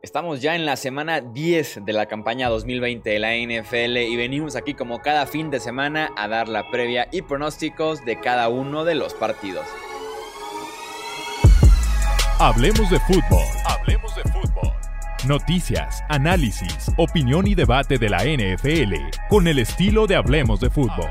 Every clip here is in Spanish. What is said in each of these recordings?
Estamos ya en la semana 10 de la campaña 2020 de la NFL y venimos aquí como cada fin de semana a dar la previa y pronósticos de cada uno de los partidos. Hablemos de fútbol. Hablemos de fútbol. Noticias, análisis, opinión y debate de la NFL con el estilo de Hablemos de fútbol.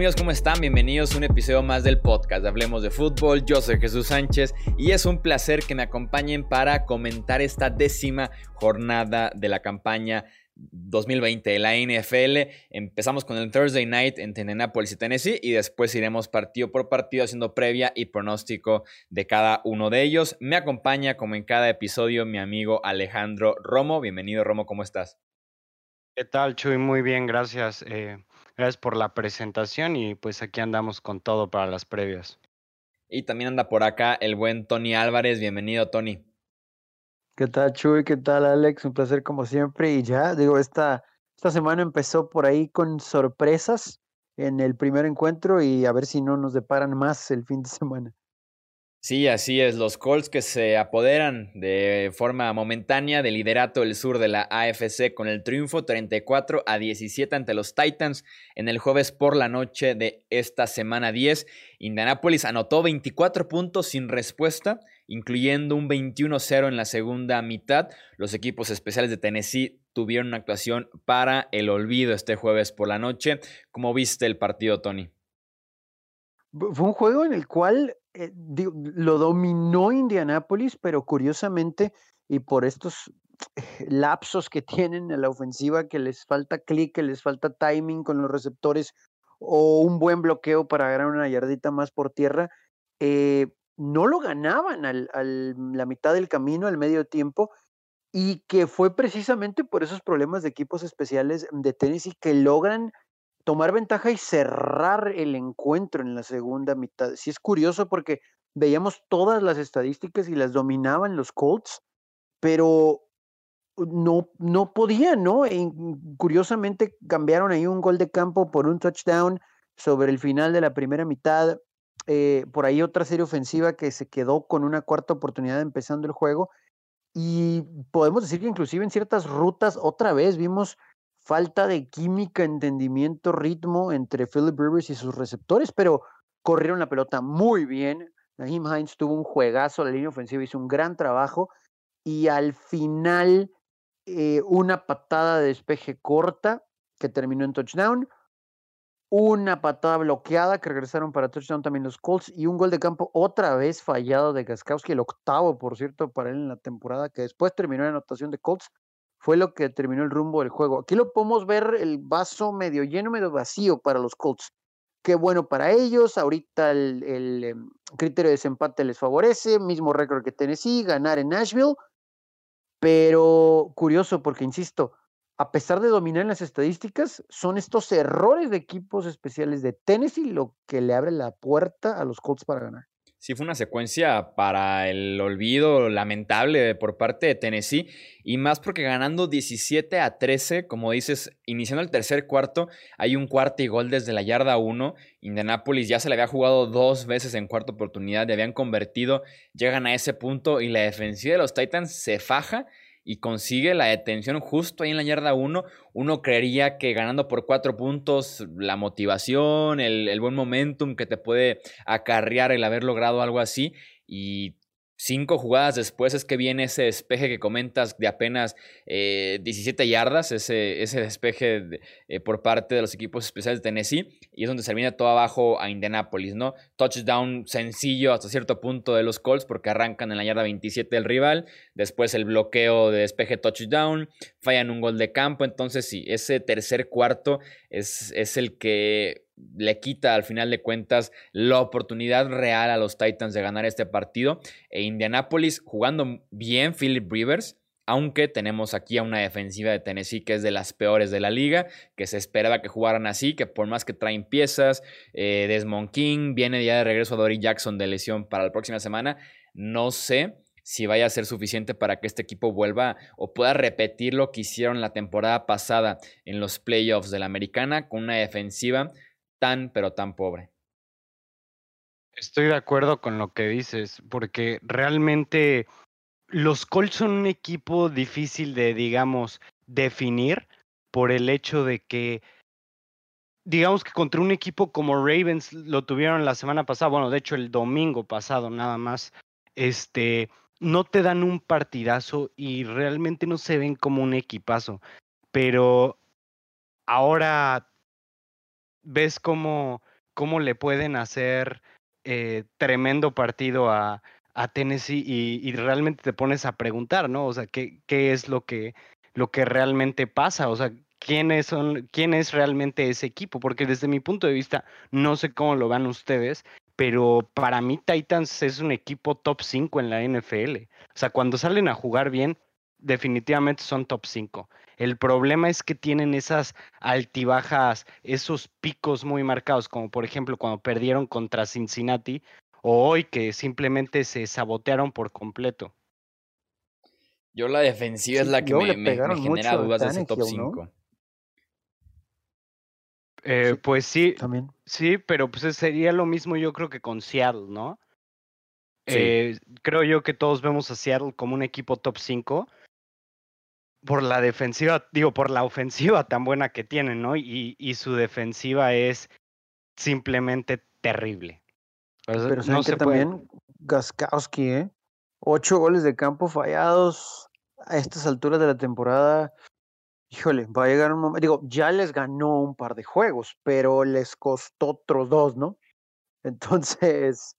Amigos? ¿Cómo están? Bienvenidos a un episodio más del podcast Hablemos de Fútbol. Yo soy Jesús Sánchez y es un placer que me acompañen para comentar esta décima jornada de la campaña 2020 de la NFL. Empezamos con el Thursday Night entre Indianapolis y Tennessee y después iremos partido por partido haciendo previa y pronóstico de cada uno de ellos. Me acompaña como en cada episodio mi amigo Alejandro Romo. Bienvenido Romo, ¿cómo estás? ¿Qué tal, Chuy? Muy bien, gracias. Eh, Gracias por la presentación y pues aquí andamos con todo para las previas. Y también anda por acá el buen Tony Álvarez. Bienvenido, Tony. ¿Qué tal, Chuy? ¿Qué tal, Alex? Un placer como siempre. Y ya, digo, esta, esta semana empezó por ahí con sorpresas en el primer encuentro y a ver si no nos deparan más el fin de semana. Sí, así es. Los Colts que se apoderan de forma momentánea del liderato del sur de la AFC con el triunfo 34 a 17 ante los Titans en el jueves por la noche de esta semana 10. Indianapolis anotó 24 puntos sin respuesta, incluyendo un 21-0 en la segunda mitad. Los equipos especiales de Tennessee tuvieron una actuación para el olvido este jueves por la noche. ¿Cómo viste el partido, Tony? Fue un juego en el cual eh, lo dominó Indianápolis, pero curiosamente, y por estos lapsos que tienen en la ofensiva, que les falta clic, que les falta timing con los receptores o un buen bloqueo para ganar una yardita más por tierra, eh, no lo ganaban a la mitad del camino, al medio tiempo, y que fue precisamente por esos problemas de equipos especiales de Tennessee que logran tomar ventaja y cerrar el encuentro en la segunda mitad. Sí es curioso porque veíamos todas las estadísticas y las dominaban los Colts, pero no, no podían, ¿no? E curiosamente cambiaron ahí un gol de campo por un touchdown sobre el final de la primera mitad. Eh, por ahí otra serie ofensiva que se quedó con una cuarta oportunidad empezando el juego. Y podemos decir que inclusive en ciertas rutas otra vez vimos falta de química, entendimiento, ritmo entre Philip Rivers y sus receptores, pero corrieron la pelota muy bien. Naheem Hines tuvo un juegazo, la línea ofensiva hizo un gran trabajo y al final eh, una patada de despeje corta que terminó en touchdown, una patada bloqueada que regresaron para touchdown también los Colts y un gol de campo otra vez fallado de Gaskowski, el octavo, por cierto, para él en la temporada, que después terminó en anotación de Colts fue lo que terminó el rumbo del juego. Aquí lo podemos ver el vaso medio lleno, medio vacío para los Colts. Qué bueno para ellos. Ahorita el, em, criterio de desempate les favorece. Mismo récord que Tennessee, ganar en Nashville. Pero curioso porque, insisto, a pesar de dominar en las estadísticas, son estos errores de equipos especiales de Tennessee lo que le abre la puerta a los Colts para ganar sí fue una secuencia para el olvido lamentable por parte de Tennessee y más porque ganando 17 a 13, como dices, iniciando el tercer cuarto, hay un cuarto y gol desde la yarda 1. Indianapolis ya se le había jugado dos veces en cuarta oportunidad, le habían convertido, llegan a ese punto y la defensiva de los Titans se faja y consigue la detención justo ahí en la yarda 1, uno creería que ganando por cuatro puntos, la motivación, el, el, buen momentum que te puede acarrear el haber logrado algo así, y Cinco jugadas después es que viene ese despeje que comentas de apenas 17 eh, yardas, ese, ese despeje eh, por parte de los equipos especiales de Tennessee, y es donde se viene todo abajo a Indianapolis, ¿no? Touchdown sencillo hasta cierto punto de los Colts porque arrancan en la yarda 27 del rival, después el bloqueo de despeje touchdown, fallan un gol de campo, entonces sí, ese tercer cuarto es, es el que le quita al final de cuentas la oportunidad real a los Titans de ganar este partido. E Indianapolis jugando bien, Philip Rivers aunque tenemos aquí a una defensiva de Tennessee que es de las peores de la liga, que se esperaba que jugaran así, que por más que traen piezas, eh, Desmond King viene ya de regreso a Dory Jackson de lesión para la próxima semana, no sé si vaya a ser suficiente para que este equipo vuelva o pueda repetir lo que hicieron la temporada pasada en los playoffs de la americana con una defensiva tan pero tan pobre. Estoy de acuerdo con lo que dices, porque realmente los Colts son un equipo difícil de, digamos, definir por el hecho de que, digamos que contra un equipo como Ravens lo tuvieron la semana pasada, bueno, de hecho el domingo pasado nada más, este, no te dan un partidazo y realmente no se ven como un equipazo, pero ahora ves cómo, cómo le pueden hacer eh, tremendo partido a, Tennessee y, realmente te pones a preguntar, ¿no? O sea, ¿qué, qué es lo que, lo que realmente pasa? O sea, ¿quiénes son, quién es realmente ese equipo? Porque desde mi punto de vista, no sé cómo lo van ustedes, pero para mí Titans es un equipo top 5 en la NFL. O sea, cuando salen a jugar bien, definitivamente son top 5. El problema es que tienen esas altibajas, esos picos muy marcados, como por ejemplo cuando perdieron contra Cincinnati, o hoy que simplemente se sabotearon por completo. Yo la defensiva es la que me, genera dudas de ese top 5. Eh, pues sí, También. sí, pero pues sería lo mismo yo creo que con Seattle, ¿no? Eh, creo yo que todos vemos a Seattle como un equipo top 5 por la defensiva, digo, por la ofensiva tan buena que tienen, ¿no? Y, y su defensiva es simplemente terrible. Pero no que también Gaskowski, ¿eh? Ocho goles de campo fallados a estas alturas de la temporada. Híjole, va a llegar un momento. Digo, ya les ganó un par de juegos, pero les costó otros dos, ¿no? Entonces,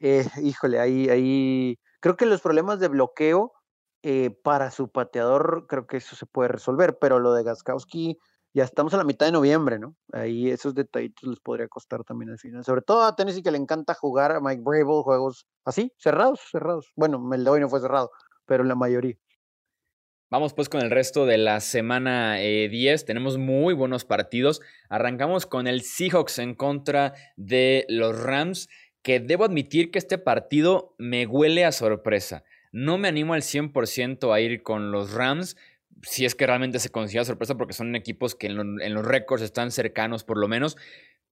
eh, híjole, ahí, ahí. Creo que los problemas de bloqueo eh, para su pateador, creo que eso se puede resolver, pero lo de Gaskowski ya estamos a la mitad de noviembre, ¿no? Ahí esos detallitos les podría costar también al final. Sobre todo a Tennessee que le encanta jugar a Mike Brable juegos así, cerrados, cerrados. Bueno, el de hoy no fue cerrado, pero la mayoría. Vamos pues con el resto de la semana 10. Eh, Tenemos muy buenos partidos. Arrancamos con el Seahawks en contra de los Rams, que debo admitir que este partido me huele a sorpresa. No me animo al 100% a ir con los Rams, si es que realmente se considera sorpresa porque son equipos que en, los récords están cercanos por lo menos.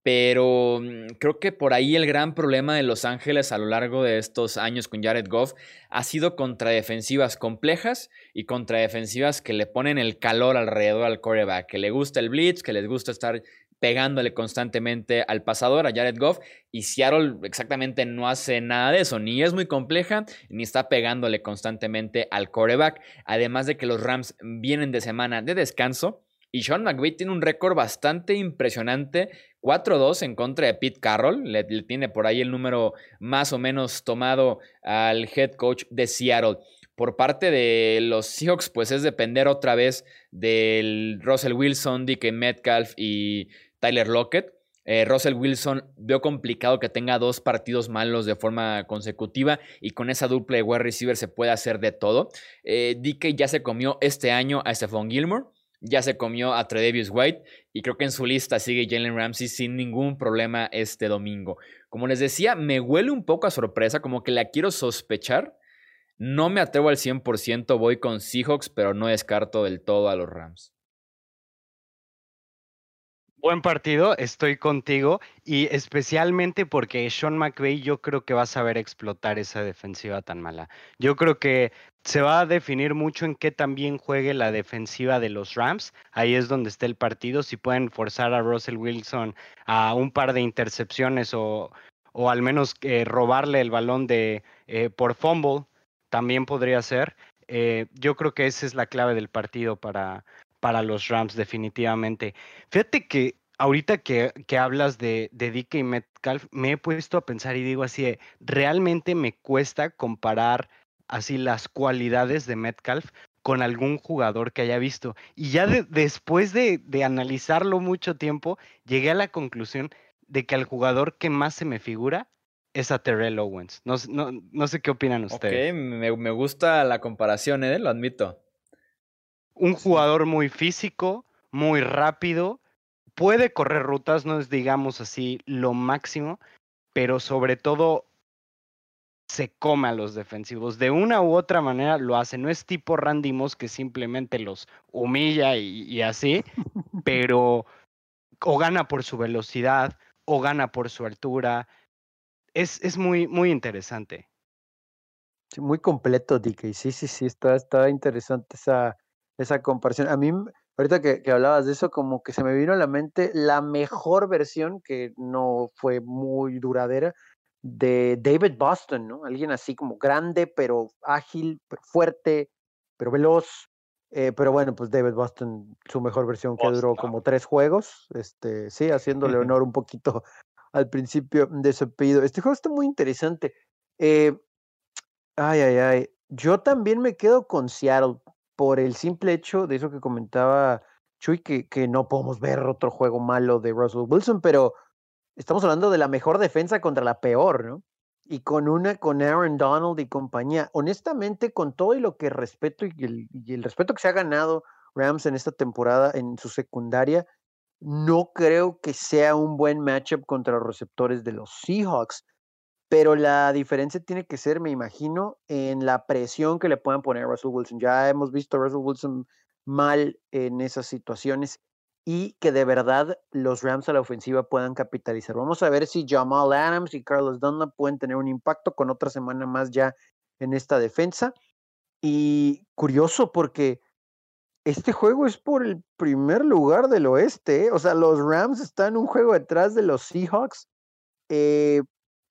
Pero mm, creo que por ahí el gran problema de Los Ángeles a lo largo de estos años con Jared Goff ha sido contra defensivas complejas y contra defensivas que le ponen el calor alrededor al coreback, que le gusta el blitz, que les gusta estar pegándole constantemente al pasador, a Jared Goff, y Seattle exactamente no hace nada de eso, ni es muy compleja, ni está pegándole constantemente al coreback, además de que los Rams vienen de semana de descanso, y Sean McVay tiene un récord bastante impresionante, 4-2 en contra de Pete Carroll, le, tiene por ahí el número más o menos tomado al head coach de Seattle. Por parte de los Seahawks, pues es depender otra vez del Russell Wilson, DK Metcalf y Tyler Lockett. Eh, Russell Wilson veo complicado que tenga dos partidos malos de forma consecutiva y con esa dupla de wide receiver se puede hacer de todo. Eh, ya se comió este año a Stephon Gilmore, ya se comió a Tredavious White y creo que en su lista sigue Jalen Ramsey sin ningún problema este domingo. Como les decía, me huele un poco a sorpresa, como que la quiero sospechar. No me atrevo al 100%, voy con Seahawks, pero no descarto del todo a los Rams. Buen partido, estoy contigo y especialmente porque Sean McVay yo creo que va a saber explotar esa defensiva tan mala. Yo creo que se va a definir mucho en qué también juegue la defensiva de los Rams. Ahí es donde está el partido. Si pueden forzar a Russell Wilson a un par de intercepciones o, o al menos eh, robarle el balón de eh, por fumble, también podría ser. Eh, yo creo que esa es la clave del partido para, para los Rams, definitivamente. Fíjate que ahorita que, que hablas de, de DK y Metcalf, me he puesto a pensar y digo así, realmente me cuesta comparar así las cualidades de Metcalf con algún jugador que haya visto. Y ya después de, de, analizarlo mucho tiempo, llegué a la conclusión de que al jugador que más se me figura es a Terrell Owens. No, no, no sé qué opinan ustedes. Ok, me, me gusta la comparación, ¿eh? lo admito. Un jugador muy físico, muy rápido, puede correr rutas, no es digamos así lo máximo, pero sobre todo se come a los defensivos. De una u otra manera lo hace. No es tipo Randy Moss que simplemente los humilla y, así, pero o gana por su velocidad o gana por su altura. Es, es muy, muy interesante. muy completo, DK. Sí, sí, sí, está, está interesante esa, esa comparación. A mí, ahorita que, que, hablabas de eso, como que se me vino a la mente la mejor versión, que no fue muy duradera, de David Boston, ¿no? Alguien así como grande, pero ágil, pero fuerte, pero veloz. Eh, pero bueno, pues David Boston, su mejor versión que duró como tres juegos, este, sí, haciéndole honor un poquito al principio de su apellido. Este juego está muy interesante. Eh, ay, ay, ay. Yo también me quedo con Seattle por el simple hecho de eso que comentaba Chuy, que, que no podemos ver otro juego malo de Russell Wilson, pero estamos hablando de la mejor defensa contra la peor, ¿no? Y con una, con Aaron Donald y compañía. Honestamente, con todo y lo que respeto y el, respeto que se ha ganado Rams en esta temporada en su secundaria, no creo que sea un buen matchup contra los receptores de los Seahawks. Pero la diferencia tiene que ser, me imagino, en la presión que le puedan poner a Russell Wilson. Ya hemos visto a Russell Wilson mal en esas situaciones y que de verdad los Rams a la ofensiva puedan capitalizar. Vamos a ver si Jamal Adams y Carlos Dunlap pueden tener un impacto con otra semana más ya en esta defensa. Y curioso porque este juego es por el primer lugar del oeste. ¿eh? O sea, los Rams están un juego detrás de los Seahawks. Eh,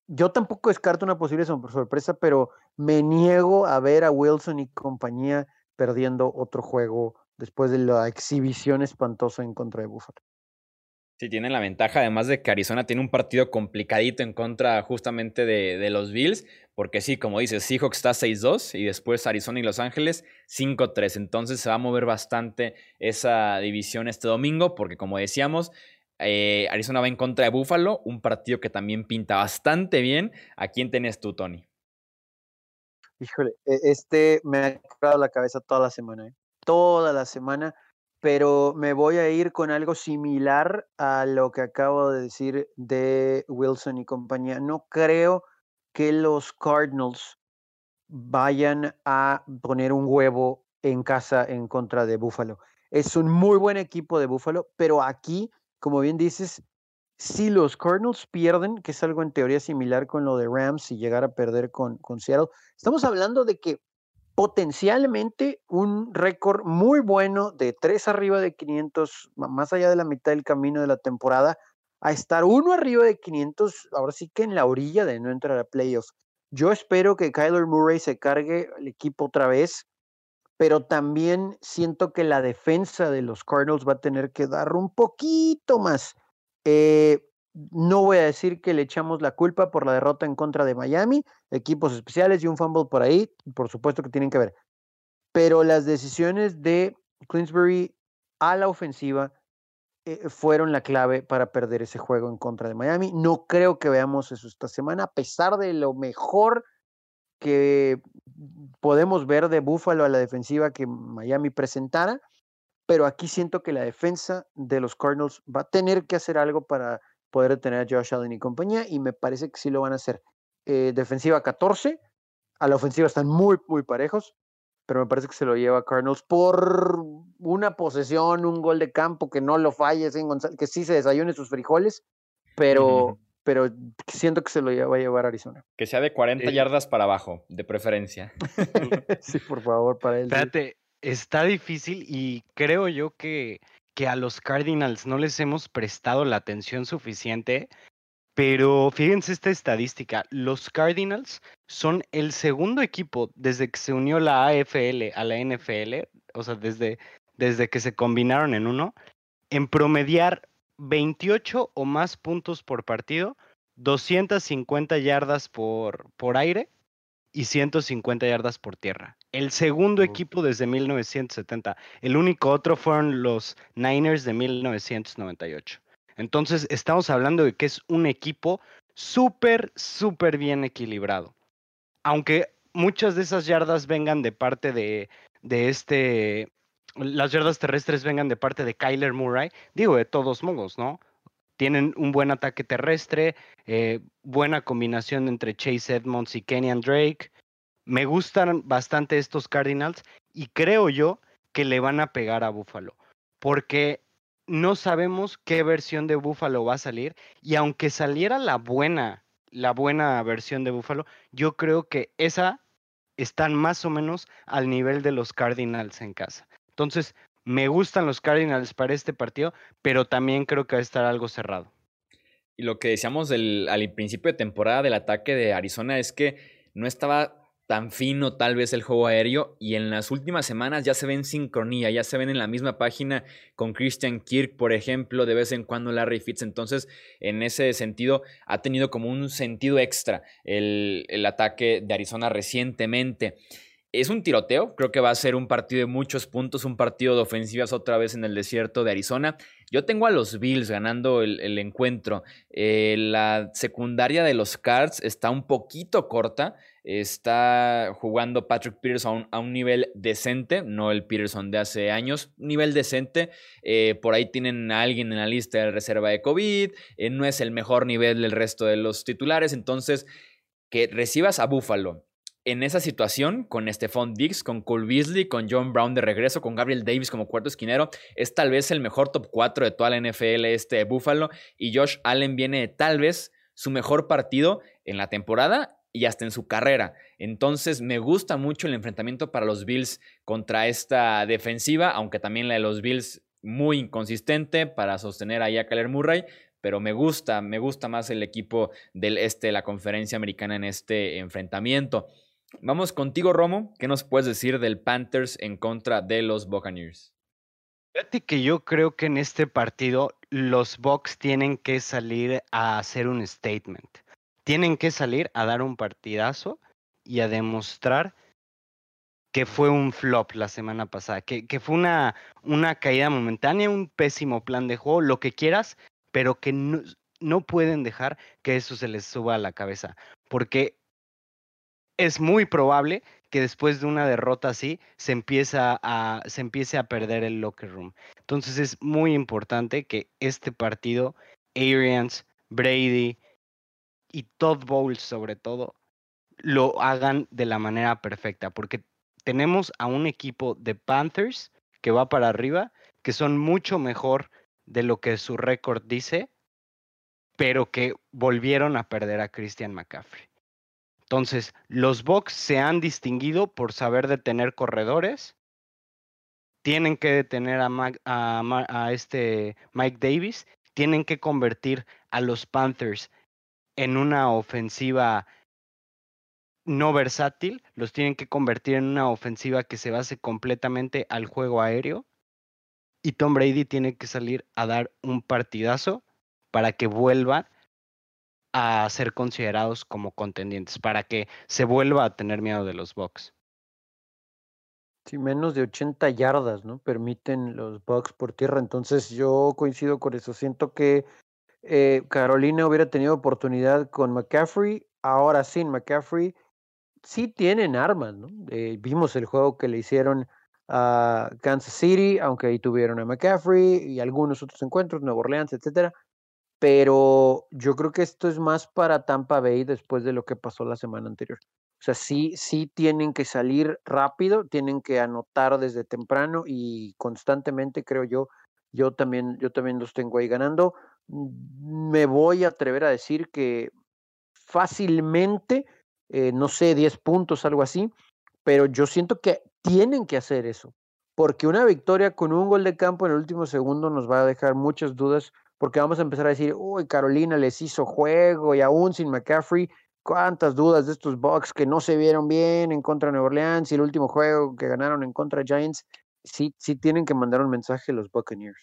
yo tampoco descarto una posible sorpresa, pero me niego a ver a Wilson y compañía perdiendo otro juego después de la exhibición espantosa en contra de Buffalo. Sí, tienen la ventaja, además de que Arizona tiene un partido complicadito en contra justamente de, los Bills, porque sí, como dices, Seahawks está 6-2 y después Arizona y Los Ángeles 5-3. Entonces se va a mover bastante esa división este domingo, porque como decíamos, eh, Arizona va en contra de Buffalo, un partido que también pinta bastante bien. ¿A quién tenés tú, Tony? Híjole, e, este me ha quedado la cabeza toda la semana. ¿eh? toda la semana, pero me voy a ir con algo similar a lo que acabo de decir de Wilson y compañía. No creo que los Cardinals vayan a poner un huevo en casa en contra de Buffalo. Es un muy buen equipo de Buffalo, pero aquí, como bien dices, si los Cardinals pierden, que es algo en teoría similar con lo de Rams y llegar a perder con, con Seattle, estamos hablando de que potencialmente un récord muy bueno de tres arriba de 500, más allá de la mitad del camino de la temporada, a estar uno arriba de 500, ahora sí que en la orilla de no entrar a playoffs. Yo espero que Kyler Murray se cargue el equipo otra vez, pero también siento que la defensa de los Cardinals va a tener que dar un poquito más. Eh, no voy a decir que le echamos la culpa por la derrota en contra de Miami, equipos especiales y un fumble por ahí, por supuesto que tienen que ver. Pero las decisiones de Clinsbury a la ofensiva eh, fueron la clave para perder ese juego en contra de Miami. No creo que veamos eso esta semana, a pesar de lo mejor que podemos ver de Buffalo a la defensiva que Miami presentara, pero aquí siento que la defensa de los Cardinals va a tener que hacer algo para poder detener a Josh Allen y compañía, y me parece que sí lo van a hacer. Eh, defensiva 14, a la ofensiva están muy, muy parejos, pero me parece que se lo lleva Cardinals por una posesión, un gol de campo, que no lo falle, que sí se desayune sus frijoles, pero, pero siento que se lo va a llevar Arizona. Que sea de 40 yardas para abajo, de preferencia. sí, por favor, para él. Espérate, está difícil y creo yo que que a los Cardinals no les hemos prestado la atención suficiente, pero fíjense esta estadística, los Cardinals son el segundo equipo desde que se unió la AFL a la NFL, o sea, desde, desde que se combinaron en uno, en promediar 28 o más puntos por partido, 250 yardas por, por aire y 150 yardas por tierra. El segundo equipo desde 1970. El único otro fueron los Niners de 1998. Entonces, estamos hablando de que es un equipo súper, súper bien equilibrado. Aunque muchas de esas yardas vengan de parte de, de este las yardas terrestres vengan de parte de Kyler Murray, digo, de todos modos, ¿no? Tienen un buen ataque terrestre, eh, buena combinación entre Chase Edmonds y Kenyan Drake. Me gustan bastante estos Cardinals y creo yo que le van a pegar a Buffalo, porque no sabemos qué versión de Buffalo va a salir y aunque saliera la buena, la buena versión de Buffalo, yo creo que esa están más o menos al nivel de los Cardinals en casa. Entonces, me gustan los Cardinals para este partido, pero también creo que va a estar algo cerrado. Y lo que decíamos al principio de temporada del ataque de Arizona es que no estaba tan fino tal vez el juego aéreo y en las últimas semanas ya se ven sincronía, ya se ven en la misma página con Christian Kirk, por ejemplo, de vez en cuando Larry Fitz, entonces en ese sentido ha tenido como un sentido extra el, el ataque de Arizona recientemente. Es un tiroteo, creo que va a ser un partido de muchos puntos, un partido de ofensivas otra vez en el desierto de Arizona. Yo tengo a los Bills ganando el, encuentro. Eh, la secundaria de los Cards está un poquito corta. Está jugando Patrick Peterson a un, nivel decente, no el Peterson de hace años, nivel decente. Eh, por ahí tienen a alguien en la lista de reserva de COVID. Eh, no es el mejor nivel del resto de los titulares. Entonces, que recibas a Buffalo en esa situación, con Stephon Diggs, con Cole Beasley, con John Brown de regreso, con Gabriel Davis como cuarto esquinero, es tal vez el mejor top 4 de toda la NFL este de Buffalo. Y Josh Allen viene de tal vez su mejor partido en la temporada y hasta en su carrera. Entonces me gusta mucho el enfrentamiento para los Bills contra esta defensiva, aunque también la de los Bills muy inconsistente para sostener ahí a Kyler Murray, pero me gusta, me gusta más el equipo del este de la conferencia americana en este enfrentamiento. Vamos contigo, Romo. ¿Qué nos puedes decir del Panthers en contra de los Buccaneers? Fíjate que yo creo que en este partido los Bucks tienen que salir a hacer un statement. Tienen que salir a dar un partidazo y a demostrar que fue un flop la semana pasada, que, que fue una, una caída momentánea, un pésimo plan de juego, lo que quieras, pero que no, no pueden dejar que eso se les suba a la cabeza. Porque es muy probable que después de una derrota así se, empiece a perder el locker room. Entonces es muy importante que este partido, Arians, Brady y Todd Bowles sobre todo, lo hagan de la manera perfecta, porque tenemos a un equipo de Panthers que va para arriba, que son mucho mejor de lo que su récord dice, pero que volvieron a perder a Christian McCaffrey. Entonces, los Bucks se han distinguido por saber detener corredores. Tienen que detener a, este Mike Davis. Tienen que convertir a los Panthers en una ofensiva no versátil. Los tienen que convertir en una ofensiva que se base completamente al juego aéreo. Y Tom Brady tiene que salir a dar un partidazo para que vuelva a ser considerados como contendientes, para que se vuelva a tener miedo de los Bucks. Sí, menos de 80 yardas, ¿no? Permiten los Bucks por tierra. Entonces yo coincido con eso. Siento que eh, Carolina hubiera tenido oportunidad con McCaffrey. Ahora sin McCaffrey, sí tienen armas, ¿no? Eh, vimos el juego que le hicieron a Kansas City, aunque ahí tuvieron a McCaffrey y algunos otros encuentros, Nueva Orleans, etcétera pero yo creo que esto es más para Tampa Bay después de lo que pasó la semana anterior. O sea, sí, sí tienen que salir rápido, tienen que anotar desde temprano y constantemente, creo yo, yo también, yo también los tengo ahí ganando. Mm, me voy a atrever a decir que fácilmente, eh, no sé, 10 puntos, algo así, pero yo siento que tienen que hacer eso, porque una victoria con un gol de campo en el último segundo nos va a dejar muchas dudas porque vamos a empezar a decir, uy, Carolina les hizo juego y aún sin McCaffrey, cuántas dudas de estos Bucks que no se vieron bien en contra de Nueva Orleans y el último juego que ganaron en contra de Giants, sí, sí tienen que mandar un mensaje los Buccaneers.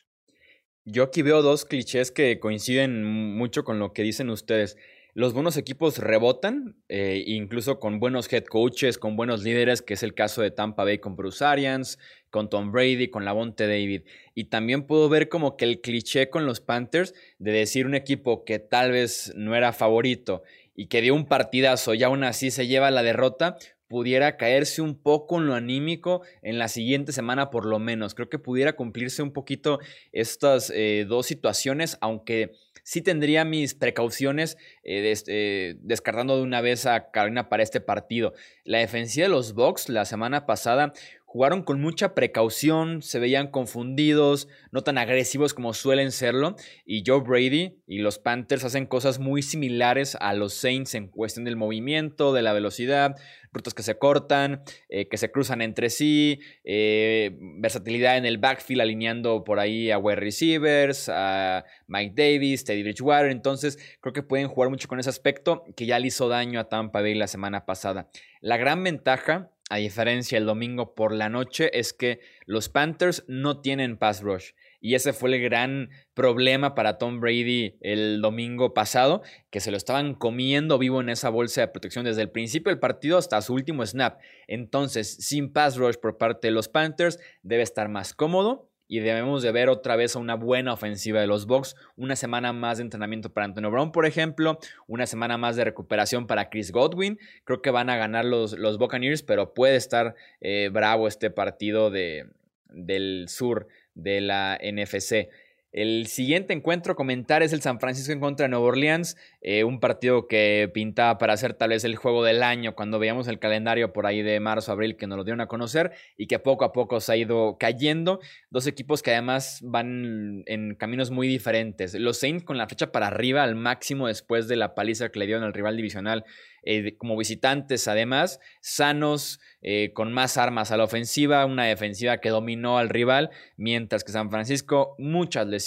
Yo aquí veo dos clichés que coinciden mucho con lo que dicen ustedes. Los buenos equipos rebotan, eh, incluso con buenos head coaches, con buenos líderes, que es el caso de Tampa Bay con Bruce Arians, con Tom Brady, con Lavonte David. Y también puedo ver como que el cliché con los Panthers de decir un equipo que tal vez no era favorito y que dio un partidazo y aún así se lleva la derrota, pudiera caerse un poco en lo anímico en la siguiente semana por lo menos. Creo que pudiera cumplirse un poquito estas eh, dos situaciones, aunque sí tendría mis precauciones eh, eh, descartando de una vez a Carolina para este partido. La defensiva de los Bucks la semana pasada jugaron con mucha precaución, se veían confundidos, no tan agresivos como suelen serlo, y Joe Brady y los Panthers hacen cosas muy similares a los Saints en cuestión del movimiento, de la velocidad, rutas que se cortan, eh, que se cruzan entre sí, eh, versatilidad en el backfield alineando por ahí a wide receivers, a Mike Davis, Teddy Bridgewater, entonces creo que pueden jugar mucho con ese aspecto que ya le hizo daño a Tampa Bay la semana pasada. La gran ventaja a diferencia el domingo por la noche, es que los Panthers no tienen pass rush. Y ese fue el gran problema para Tom Brady el domingo pasado, que se lo estaban comiendo vivo en esa bolsa de protección desde el principio del partido hasta su último snap. Entonces, sin pass rush por parte de los Panthers, debe estar más cómodo y debemos de ver otra vez una buena ofensiva de los Bucks, una semana más de entrenamiento para Antonio Brown, por ejemplo, una semana más de recuperación para Chris Godwin. Creo que van a ganar los, los Buccaneers, pero puede estar eh, bravo este partido de, del sur de la NFC. El siguiente encuentro comentar es el San Francisco en contra de Nueva Orleans, eh, un partido que pintaba para ser tal vez el juego del año cuando veíamos el calendario por ahí de marzo, abril que nos lo dieron a conocer y que poco a poco se ha ido cayendo. Dos equipos que además van en caminos muy diferentes. Los Saints con la fecha para arriba al máximo después de la paliza que le dieron al rival divisional eh, como visitantes, además, sanos, eh, con más armas a la ofensiva, una defensiva que dominó al rival, mientras que San Francisco, muchas lesiones,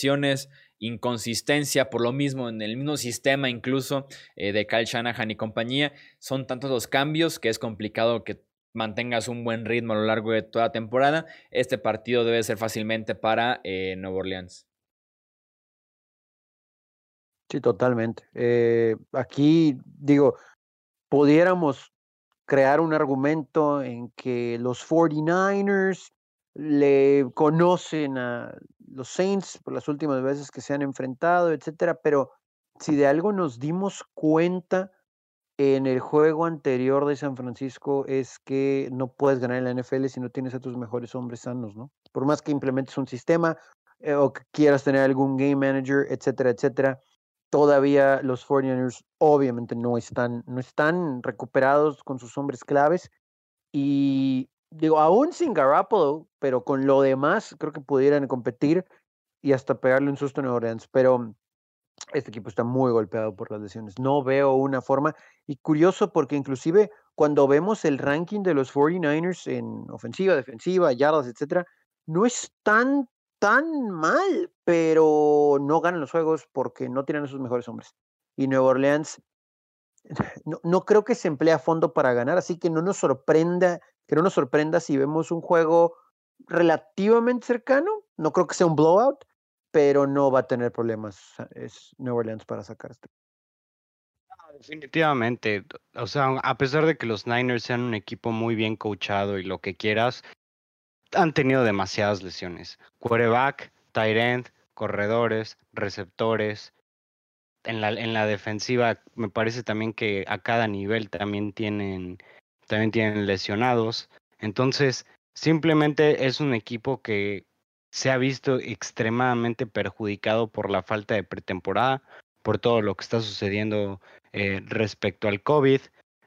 inconsistencia, por lo mismo en el mismo sistema incluso eh, de Kyle Shanahan y compañía, son tantos los cambios que es complicado que mantengas un buen ritmo a lo largo de toda temporada. Este partido debe ser fácilmente para Nueva Orleans. Sí, totalmente. aquí digo, pudiéramos crear un argumento en que los 49ers le conocen a los Saints por las últimas veces que se han enfrentado, etcétera, pero si de algo nos dimos cuenta en el juego anterior de San Francisco es que no puedes ganar en la NFL si no tienes a tus mejores hombres sanos, ¿no? Por más que implementes un sistema eh, o que quieras tener algún game manager, etcétera, etcétera, Todavía los 49ers obviamente no están, no están recuperados con sus hombres claves. Y digo, aún sin Garoppolo, pero con lo demás, creo que pudieran competir y hasta pegarle un susto a New Orleans. Pero este equipo está muy golpeado por las lesiones. No veo una forma. Y curioso porque inclusive cuando vemos el ranking de los 49ers en ofensiva, defensiva, yardas, etcétera, no es tan tan mal, pero no ganan los juegos porque no tienen a sus mejores hombres. Y Nueva Orleans no, no, creo que se emplea a fondo para ganar, así que no nos sorprenda, que no nos sorprenda si vemos un juego relativamente cercano. No creo que sea un blowout, pero no va a tener problemas. Es Nueva Orleans para sacar este. Definitivamente, o sea, a pesar de que los Niners sean un equipo muy bien coachado y lo que quieras, han tenido demasiadas lesiones. Quarterback, tight end, corredores, receptores. En la, en la defensiva me parece también que a cada nivel también tienen, también tienen lesionados. Entonces, simplemente es un equipo que se ha visto extremadamente perjudicado por la falta de pretemporada, por todo lo que está sucediendo eh, respecto al COVID.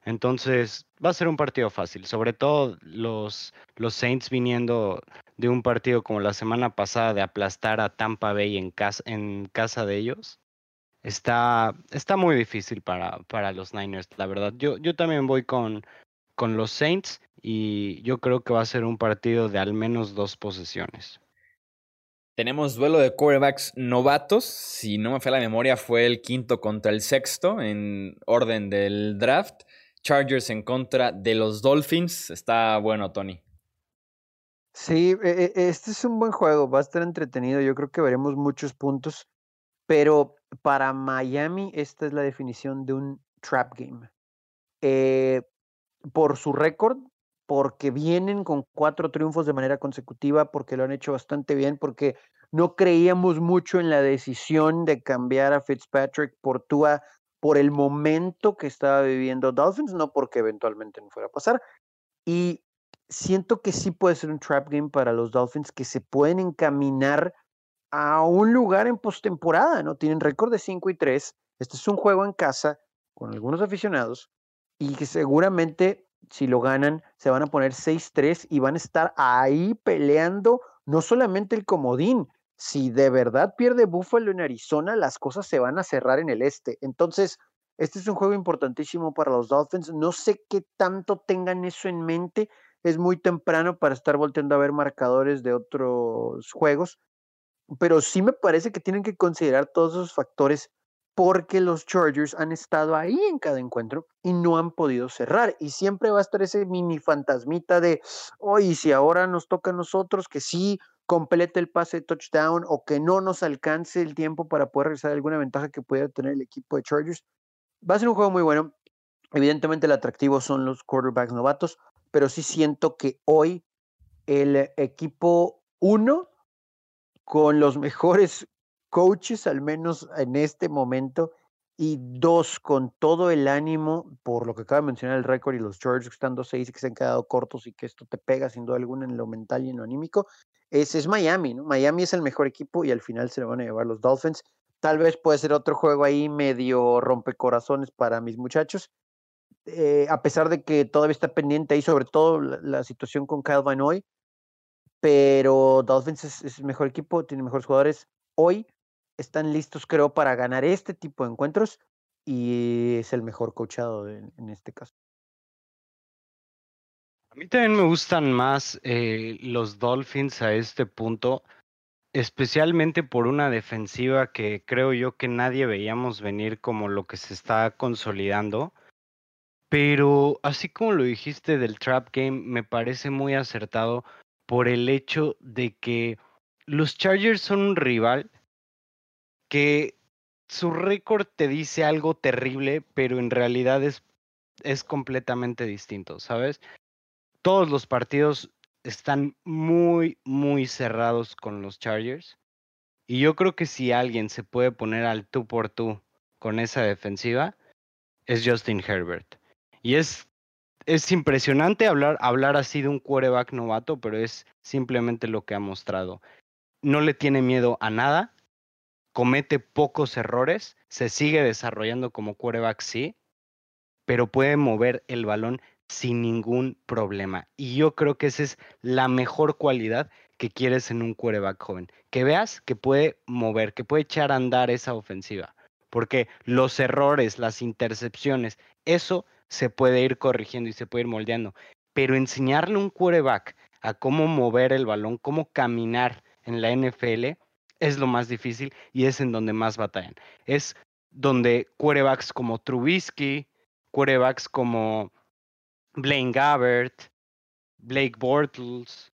Entonces, va a ser un partido fácil, sobre todo los, los Saints viniendo de un partido como la semana pasada de aplastar a Tampa Bay en casa, en casa de ellos. Está, está muy difícil para, para los Niners, la verdad. Yo, yo también voy con, con los Saints y yo creo que va a ser un partido de al menos dos posesiones. Tenemos duelo de quarterbacks novatos. Si no me falla la memoria, fue el quinto contra el sexto en orden del draft. Chargers en contra de los Dolphins. Está bueno, Tony. Sí, e, e, este es un buen juego, va a estar entretenido. Yo creo que veremos muchos puntos, pero para Miami esta es la definición de un trap game. Eh, por su récord, porque vienen con cuatro triunfos de manera consecutiva, porque lo han hecho bastante bien, porque no creíamos mucho en la decisión de cambiar a Fitzpatrick por Tua por el momento que estaba viviendo Dolphins, no porque eventualmente no fuera a pasar. Y siento que sí puede ser un trap game para los Dolphins que se pueden encaminar a un lugar en postemporada, ¿no? Tienen récord de 5 y 3. Este es un juego en casa con algunos aficionados y que seguramente si lo ganan se van a poner 6-3 y van a estar ahí peleando no solamente el comodín, si de verdad pierde Buffalo en Arizona, las cosas se van a cerrar en el este. Entonces, este es un juego importantísimo para los Dolphins. No sé qué tanto tengan eso en mente. Es muy temprano para estar volteando a ver marcadores de otros juegos, pero sí me parece que tienen que considerar todos esos factores porque los Chargers han estado ahí en cada encuentro y no han podido cerrar. Y siempre va a estar ese mini fantasmita de, oye, si ahora nos toca a nosotros, que sí complete el pase de touchdown o que no nos alcance el tiempo para poder realizar alguna ventaja que pudiera tener el equipo de Chargers. Va a ser un juego muy bueno. Evidentemente el atractivo son los quarterbacks novatos, pero sí siento que hoy el equipo 1 con los mejores coaches, al menos en este momento, y dos, con todo el ánimo, por lo que acaba de mencionar el récord y los Chargers que están 2-6 y que se han quedado cortos y que esto te pega sin duda alguna en lo mental y en lo anímico, ese es Miami, ¿no? Miami es el mejor equipo y al final se lo van a llevar los Dolphins. Tal vez puede ser otro juego ahí medio rompecorazones para mis muchachos. Eh, a pesar de que todavía está pendiente ahí, sobre todo la, situación con Kyle Van Hoy, pero Dolphins es, el mejor equipo, tiene mejores jugadores. Hoy están listos, creo, para ganar este tipo de encuentros y es el mejor coachado en este caso. A mí también me gustan más eh, los Dolphins a este punto, especialmente por una defensiva que creo yo que nadie veíamos venir como lo que se está consolidando. Pero así como lo dijiste del Trap Game, me parece muy acertado por el hecho de que los Chargers son un rival que su récord te dice algo terrible, pero en realidad es, es completamente distinto, ¿sabes? todos los partidos están muy, muy cerrados con los Chargers. Y yo creo que si alguien se puede poner al tú por tú con esa defensiva, es Justin Herbert. Y es, es impresionante hablar, hablar así de un quarterback novato, pero es simplemente lo que ha mostrado. No le tiene miedo a nada, comete pocos errores, se sigue desarrollando como quarterback, sí, pero puede mover el balón sin ningún problema. Y yo creo que esa es la mejor cualidad que quieres en un quarterback joven. Que veas que puede mover, que puede echar a andar esa ofensiva. Porque los errores, las intercepciones, eso se puede ir corrigiendo y se puede ir moldeando. Pero enseñarle a un quarterback a cómo mover el balón, cómo caminar en la NFL, es lo más difícil y es en donde más batallan. Es donde quarterbacks como Trubisky, quarterbacks como Blaine Gabbert, Blake Bortles,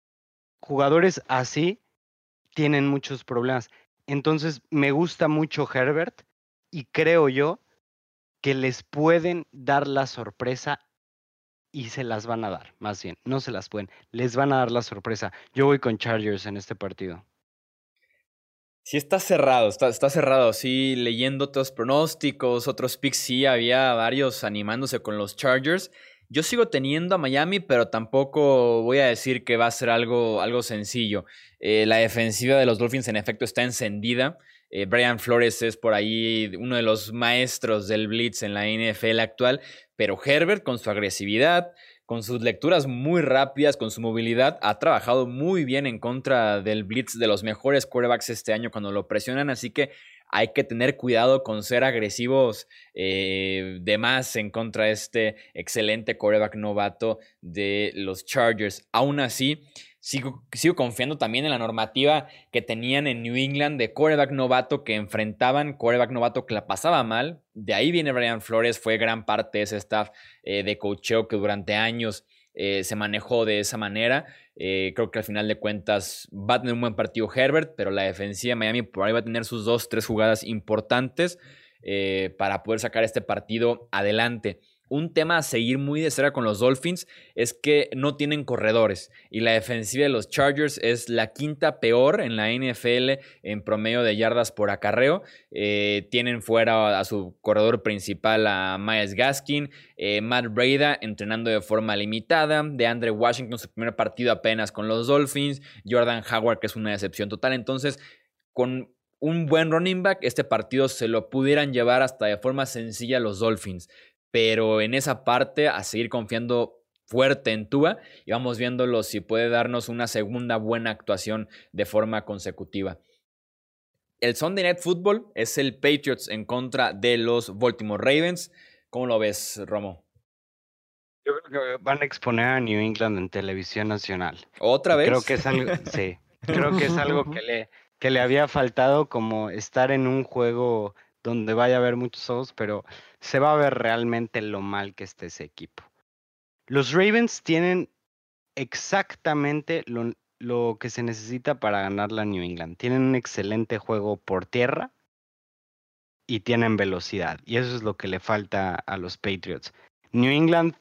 jugadores así tienen muchos problemas. Entonces me gusta mucho Herbert y creo yo que les pueden dar la sorpresa y se las van a dar, más bien, no se las pueden, les van a dar la sorpresa. Yo voy con Chargers en este partido. Sí, está cerrado, está, está cerrado. Sí, leyendo otros pronósticos, otros picks, sí, había varios animándose con los Chargers. Yo sigo teniendo a Miami, pero tampoco voy a decir que va a ser algo, algo sencillo. Eh, la defensiva de los Dolphins en efecto está encendida. Eh, Brian Flores es por ahí uno de los maestros del blitz en la NFL actual, pero Herbert con su agresividad, con sus lecturas muy rápidas, con su movilidad, ha trabajado muy bien en contra del blitz de los mejores quarterbacks este año cuando lo presionan, así que hay que tener cuidado con ser agresivos eh, de más en contra de este excelente coreback novato de los Chargers. Aún así, sigo, confiando también en la normativa que tenían en New England de coreback novato que enfrentaban, coreback novato que la pasaba mal. De ahí viene Brian Flores, fue gran parte de ese staff eh, de coacheo que durante años eh, se manejó de esa manera. Eh, creo que al final de cuentas va a tener un buen partido Herbert, pero la defensiva de Miami por ahí va a tener sus dos, tres jugadas importantes para poder sacar este partido adelante. Un tema a seguir muy de cerca con los Dolphins es que no tienen corredores y la defensiva de los Chargers es la quinta peor en la NFL en promedio de yardas por acarreo. Eh, tienen fuera a su corredor principal a Miles Gaskin, eh, Matt Breda entrenando de forma limitada, de Andre Washington su primer partido apenas con los Dolphins, Jordan Howard que es una decepción total. Entonces, con un buen running back, este partido se lo pudieran llevar hasta de forma sencilla los Dolphins pero en esa parte a seguir confiando fuerte en Tua y vamos viéndolo si puede darnos una segunda buena actuación de forma consecutiva. El Sunday Night Football es el Patriots en contra de los Baltimore Ravens. ¿Cómo lo ves, Romo? Yo creo que van a exponer a New England en televisión nacional. ¿Otra vez? Creo que es algo, sí, creo que es algo que le, que le había faltado como estar en un juego donde vaya a haber muchos ojos, pero se va a ver realmente lo mal que esté ese equipo. Los Ravens tienen exactamente lo, lo, que se necesita para ganar la New England. Tienen un excelente juego por tierra y tienen velocidad. Y eso es lo que le falta a los Patriots. New England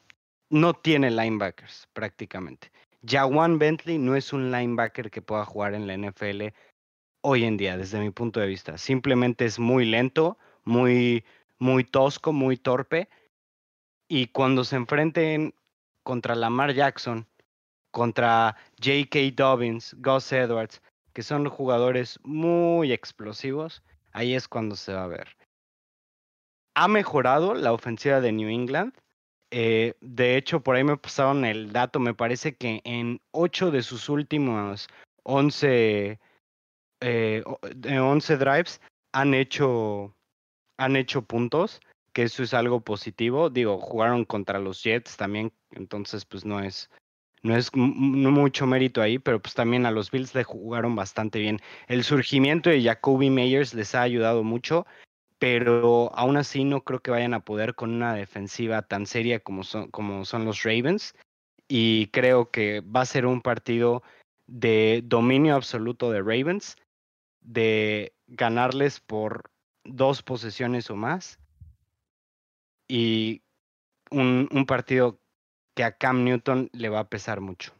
no tiene linebackers prácticamente. Jawan Bentley no es un linebacker que pueda jugar en la NFL hoy en día, desde mi punto de vista. Simplemente es muy lento, muy muy tosco, muy torpe. Y cuando se enfrenten contra Lamar Jackson, contra J.K. Dobbins, Gus Edwards, que son jugadores muy explosivos, ahí es cuando se va a ver. Ha mejorado la ofensiva de New England. Eh, de hecho, por ahí me pasaron el dato. Me parece que en 8 de sus últimos 11, eh, 11 drives han hecho han hecho puntos, que eso es algo positivo. Digo, jugaron contra los Jets también, entonces pues no es, no es mucho mérito ahí, pero pues también a los Bills le jugaron bastante bien. El surgimiento de Jacoby Meyers les ha ayudado mucho, pero aún así no creo que vayan a poder con una defensiva tan seria como son, como son los Ravens. Y creo que va a ser un partido de dominio absoluto de Ravens, de ganarles por dos posesiones o más y un, partido que a Cam Newton le va a pesar mucho.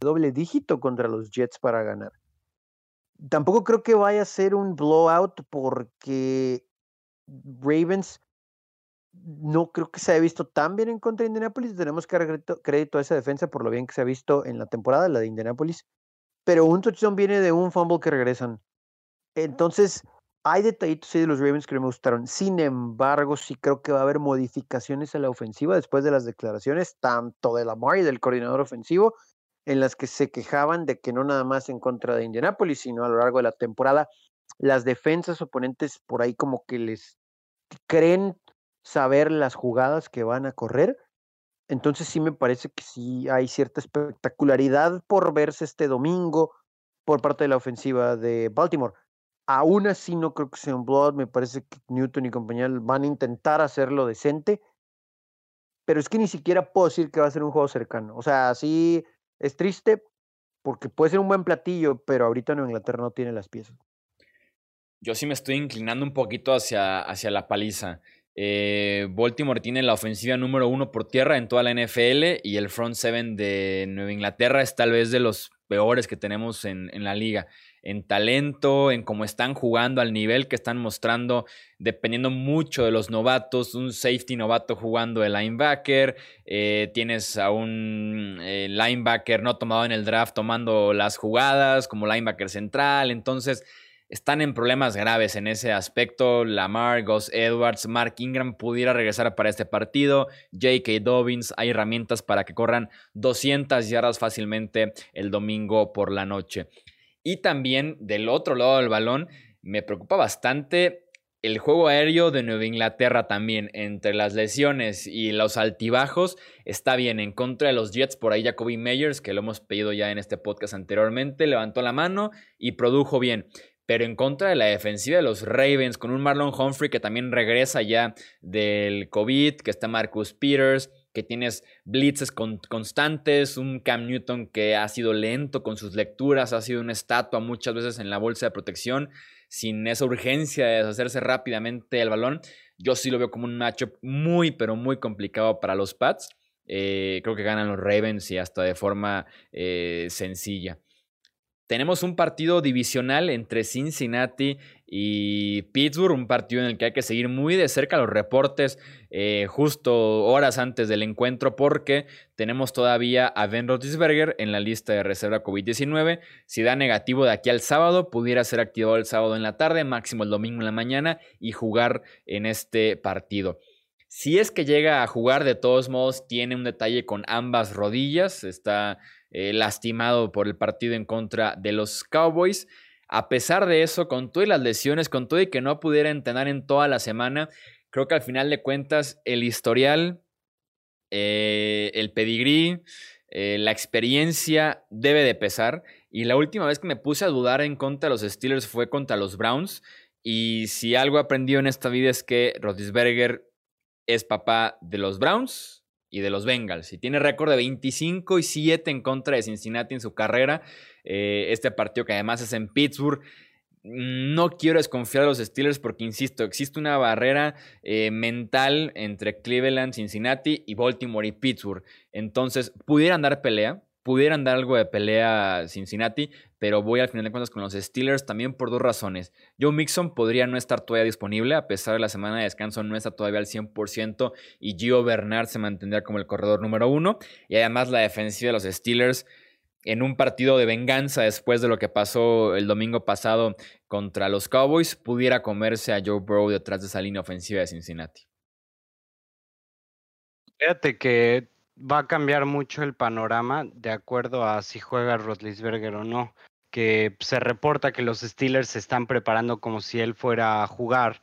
Doble dígito contra los Jets para ganar. Tampoco creo que vaya a ser un blowout porque Ravens no creo que se haya visto tan bien en contra de Indianapolis. Tenemos que dar crédito a esa defensa por lo bien que se ha visto en la temporada, la de Indianapolis. Pero un touchdown viene de un fumble que regresan. Entonces, hay detallitos de los Ravens que no me gustaron. Sin embargo, sí creo que va a haber modificaciones a la ofensiva después de las declaraciones, tanto de Lamar y del coordinador ofensivo, en las que se quejaban de que no nada más en contra de Indianapolis, sino a lo largo de la temporada, las defensas oponentes por ahí como que les creen saber las jugadas que van a correr. Entonces sí me parece que sí hay cierta espectacularidad por verse este domingo por parte de la ofensiva de Baltimore. Aún así, no creo que sea un blood. Me parece que Newton y compañía van a intentar hacerlo decente. Pero es que ni siquiera puedo decir que va a ser un juego cercano. O sea, sí es triste porque puede ser un buen platillo, pero ahorita Nueva Inglaterra no tiene las piezas. Yo sí me estoy inclinando un poquito hacia, hacia la paliza. Eh, Baltimore tiene la ofensiva número uno por tierra en toda la NFL y el front seven de Nueva Inglaterra es tal vez de los peores que tenemos en, la liga. En talento, en cómo están jugando, al nivel que están mostrando, dependiendo mucho de los novatos, un safety novato jugando de linebacker, eh, tienes a un eh, linebacker no tomado en el draft tomando las jugadas como linebacker central, entonces están en problemas graves en ese aspecto. Lamar, Gus Edwards, Mark Ingram pudiera regresar para este partido. J.K. Dobbins, hay herramientas para que corran 200 yardas fácilmente el domingo por la noche. Y también del otro lado del balón, me preocupa bastante el juego aéreo de Nueva Inglaterra también, entre las lesiones y los altibajos, está bien en contra de los Jets. Por ahí Jacoby Meyers, que lo hemos pedido ya en este podcast anteriormente, levantó la mano y produjo bien. Pero en contra de la defensiva de los Ravens, con un Marlon Humphrey que también regresa ya del COVID, que está Marcus Peters, que tienes blitzes constantes, un Cam Newton que ha sido lento con sus lecturas, ha sido una estatua muchas veces en la bolsa de protección. sin esa urgencia de deshacerse rápidamente el balón. Yo sí lo veo como un matchup muy, pero muy complicado para los Pats. Eh, creo que ganan los Ravens y hasta de forma eh, sencilla. Tenemos un partido divisional entre Cincinnati y Pittsburgh, un partido en el que hay que seguir muy de cerca los reportes eh, justo horas antes del encuentro porque tenemos todavía a Ben Roethlisberger en la lista de reserva COVID-19. Si da negativo de aquí al sábado, pudiera ser activado el sábado en la tarde, máximo el domingo en la mañana y jugar en este partido. Si es que llega a jugar, de todos modos, tiene un detalle con ambas rodillas. Está eh, lastimado por el partido en contra de los Cowboys. A pesar de eso, con todas las lesiones, con todo y que no pudiera entrenar en toda la semana, creo que al final de cuentas el historial, eh, el pedigrí, eh, la experiencia debe de pesar. Y la última vez que me puse a dudar en contra de los Steelers fue contra los Browns. Y si algo he aprendido en esta vida es que Roethlisberger es papá de los Browns y de los Bengals. Y tiene récord de 25 y 7 en contra de Cincinnati en su carrera. Eh, este partido que además es en Pittsburgh. No quiero desconfiar de los Steelers porque, insisto, existe una barrera eh, mental entre Cleveland, Cincinnati y Baltimore y Pittsburgh. Entonces, pudieran dar pelea, pudieran dar algo de pelea a Cincinnati, pero voy al final de cuentas con los Steelers también por dos razones. Joe Mixon podría no estar todavía disponible, a pesar de la semana de descanso no está todavía al 100% y Gio Bernard se mantendrá como el corredor número uno. Y además la defensiva de los Steelers en un partido de venganza después de lo que pasó el domingo pasado contra los Cowboys, pudiera comerse a Joe Burrow detrás de esa línea ofensiva de Cincinnati. Fíjate que va a cambiar mucho el panorama de acuerdo a si juega Rotlisberger o no. Que se reporta que los Steelers se están preparando como si él fuera a jugar,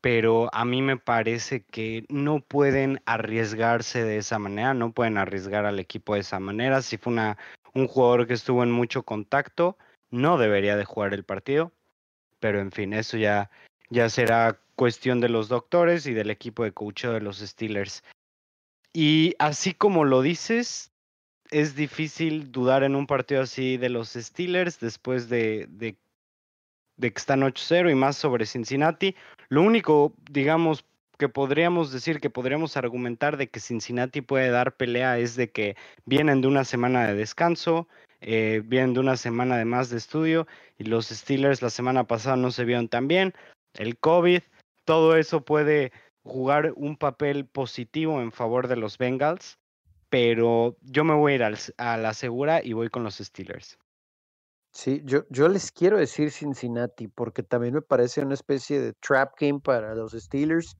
pero a mí me parece que no pueden arriesgarse de esa manera, no pueden arriesgar al equipo de esa manera. Si fue una, un jugador que estuvo en mucho contacto, no debería de jugar el partido, pero en fin, eso ya, ya será cuestión de los doctores y del equipo de coaching de los Steelers. Y así como lo dices, es difícil dudar en un partido así de los Steelers después de, de, que están 8-0 y más sobre Cincinnati. Lo único, digamos, que podríamos decir, que podríamos argumentar de que Cincinnati puede dar pelea es de que vienen de una semana de descanso, eh, vienen de una semana de más de estudio y los Steelers la semana pasada no se vieron tan bien, el COVID, todo eso puede jugar un papel positivo en favor de los Bengals, pero yo me voy a ir a la segura y voy con los Steelers. Sí, yo, yo les quiero decir Cincinnati porque también me parece una especie de trap game para los Steelers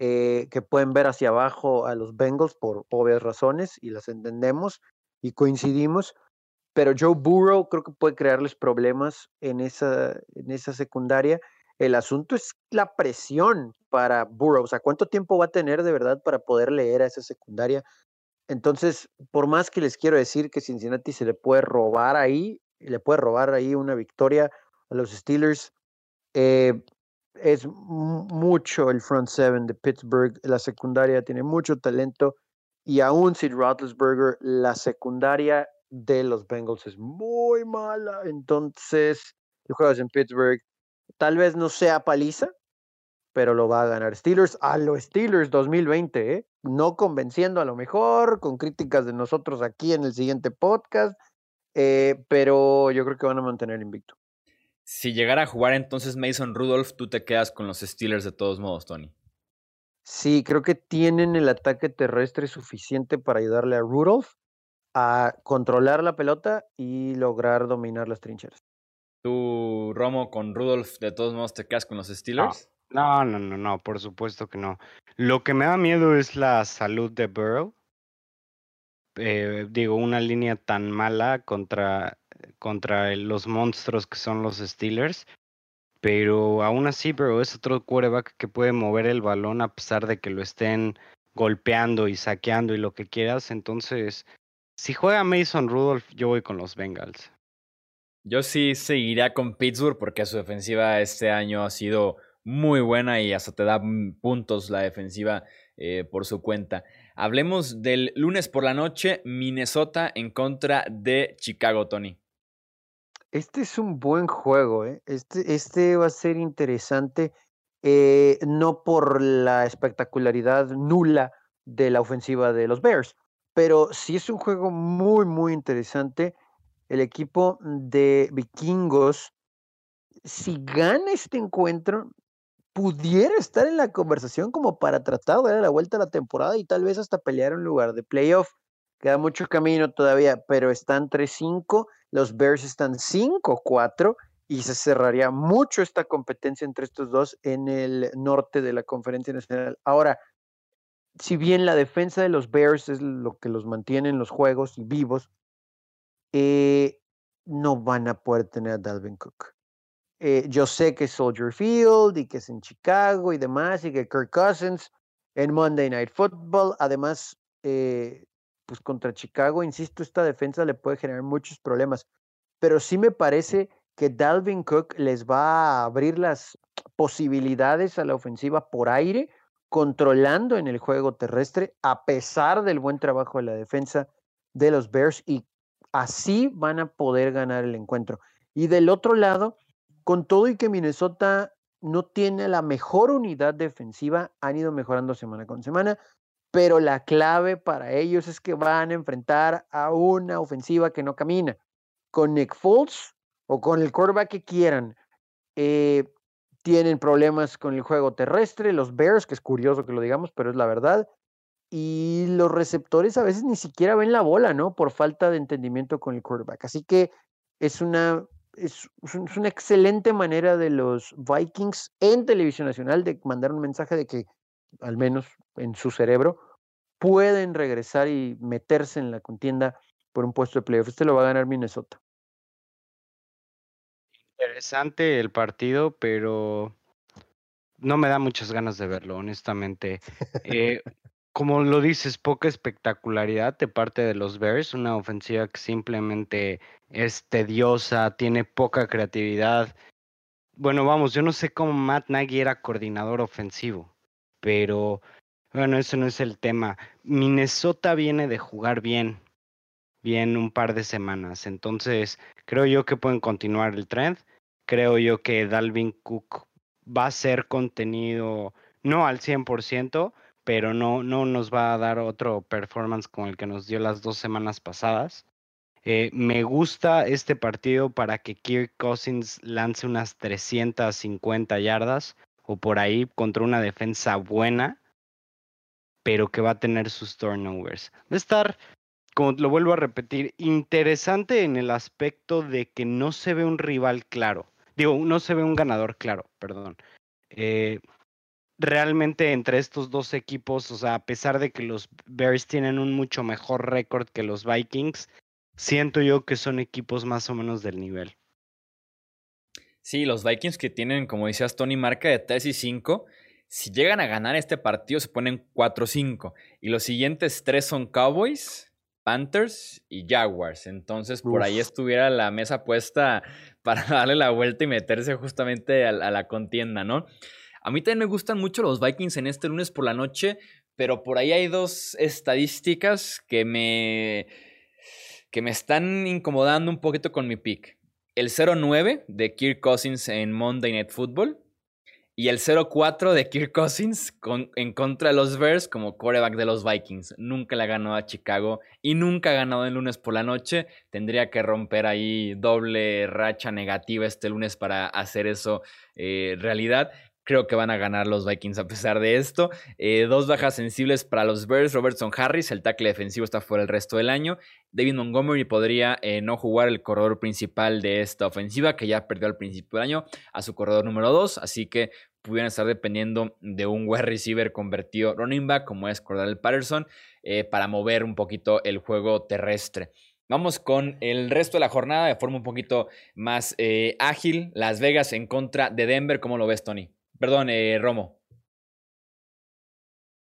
eh, que pueden ver hacia abajo a los Bengals por obvias razones y las entendemos y coincidimos, pero Joe Burrow creo que puede crearles problemas en esa, en esa secundaria el asunto es la presión para Burrow. O sea, ¿cuánto tiempo va a tener de verdad para poder leer a esa secundaria? Entonces, por más que les quiero decir que Cincinnati se le puede robar ahí, le puede robar ahí una victoria a los Steelers, eh, es mucho el front seven de Pittsburgh. La secundaria tiene mucho talento y aún sin Roethlisberger, la secundaria de los Bengals es muy mala. Entonces, el juego en Pittsburgh. Tal vez no sea paliza, pero lo va a ganar Steelers a los Steelers 2020, ¿eh? no convenciendo a lo mejor, con críticas de nosotros aquí en el siguiente podcast, eh, pero yo creo que van a mantener invicto. Si llegara a jugar entonces Mason Rudolph, tú te quedas con los Steelers de todos modos, Tony. Sí, creo que tienen el ataque terrestre suficiente para ayudarle a Rudolph a controlar la pelota y lograr dominar las trincheras. ¿Tú, Romo, con Rudolph, de todos modos te quedas con los Steelers? No, no, no, no, por supuesto que no. Lo que me da miedo es la salud de Burrow. Eh, digo, una línea tan mala contra, contra los monstruos que son los Steelers. Pero aún así, Burrow es otro quarterback que puede mover el balón a pesar de que lo estén golpeando y saqueando y lo que quieras. Entonces, si juega Mason Rudolph, yo voy con los Bengals. Yo sí seguiría con Pittsburgh porque su defensiva este año ha sido muy buena y hasta te da puntos la defensiva eh, por su cuenta. Hablemos del lunes por la noche, Minnesota en contra de Chicago, Tony. Este es un buen juego, ¿eh? Este, este va a ser interesante, eh, no por la espectacularidad nula de la ofensiva de los Bears, pero sí es un juego muy, muy interesante. El equipo de vikingos, si gana este encuentro, pudiera estar en la conversación como para tratar de dar la vuelta a la temporada y tal vez hasta pelear un lugar de playoff. Queda mucho camino todavía, pero están 3-5, los Bears están 5-4 y se cerraría mucho esta competencia entre estos dos en el norte de la conferencia nacional. Ahora, si bien la defensa de los Bears es lo que los mantiene en los juegos y vivos, eh, no van a poder tener a Dalvin Cook. Eh, yo sé que es Soldier Field y que es en Chicago y demás, y que Kirk Cousins en Monday Night Football, además, eh, pues contra Chicago, insisto, esta defensa le puede generar muchos problemas, pero sí me parece que Dalvin Cook les va a abrir las posibilidades a la ofensiva por aire, controlando en el juego terrestre, a pesar del buen trabajo de la defensa de los Bears, y así van a poder ganar el encuentro. Y del otro lado, con todo y que Minnesota no tiene la mejor unidad defensiva, han ido mejorando semana con semana, pero la clave para ellos es que van a enfrentar a una ofensiva que no camina. Con Nick Foles o con el quarterback que quieran, eh, tienen problemas con el juego terrestre, los Bears, que es curioso que lo digamos, pero es la verdad, y los receptores a veces ni siquiera ven la bola, ¿no? Por falta de entendimiento con el quarterback. Así que es una, es, es una excelente manera de los Vikings en televisión nacional de mandar un mensaje de que, al menos en su cerebro, pueden regresar y meterse en la contienda por un puesto de playoff. Este lo va a ganar Minnesota. Interesante el partido, pero no me da muchas ganas de verlo, honestamente. Eh, como lo dices, poca espectacularidad de parte de los Bears, una ofensiva que simplemente es tediosa, tiene poca creatividad. Bueno, vamos, yo no sé cómo Matt Nagy era coordinador ofensivo, pero bueno, eso no es el tema. Minnesota viene de jugar bien, bien un par de semanas, entonces creo yo que pueden continuar el trend. Creo yo que Dalvin Cook va a ser contenido, no al 100%, pero no, no nos va a dar otro performance como el que nos dio las dos semanas pasadas. Eh, me gusta este partido para que Kirk Cousins lance unas 350 yardas o por ahí contra una defensa buena, pero que va a tener sus turnovers. Va a estar, como lo vuelvo a repetir, interesante en el aspecto de que no se ve un rival claro. Digo, no se ve un ganador claro, perdón. Eh, realmente entre estos dos equipos, o sea, a pesar de que los Bears tienen un mucho mejor récord que los Vikings, siento yo que son equipos más o menos del nivel. Sí, los Vikings que tienen, como decías Tony, marca de 3 y 5, si llegan a ganar este partido se ponen 4-5. Y los siguientes tres son Cowboys, Panthers y Jaguars. Entonces por ahí estuviera la mesa puesta para darle la vuelta y meterse justamente a la contienda, ¿no? A mí también me gustan mucho los Vikings en este lunes por la noche, pero por ahí hay dos estadísticas que me, que me están incomodando un poquito con mi pick. El 0-9 de Kirk Cousins en Monday Night Football y el 0-4 de Kirk Cousins en contra de los Bears como quarterback de los Vikings. Nunca le ha ganado a Chicago y nunca ha ganado el lunes por la noche. Tendría que romper ahí doble racha negativa este lunes para hacer eso eh, realidad. Creo que van a ganar los Vikings a pesar de esto. Eh, dos bajas sensibles para los Bears. Robertson Harris, el tackle defensivo, está fuera el resto del año. David Montgomery podría eh, no jugar el corredor principal de esta ofensiva, que ya perdió al principio del año, a su corredor número 2. Así que pudieran estar dependiendo de un wide receiver convertido running back, como es Cordell Patterson, eh, para mover un poquito el juego terrestre. Vamos con el resto de la jornada de forma un poquito más ágil. Las Vegas en contra de Denver. ¿Cómo lo ves, Tony? Perdón, eh, Romo.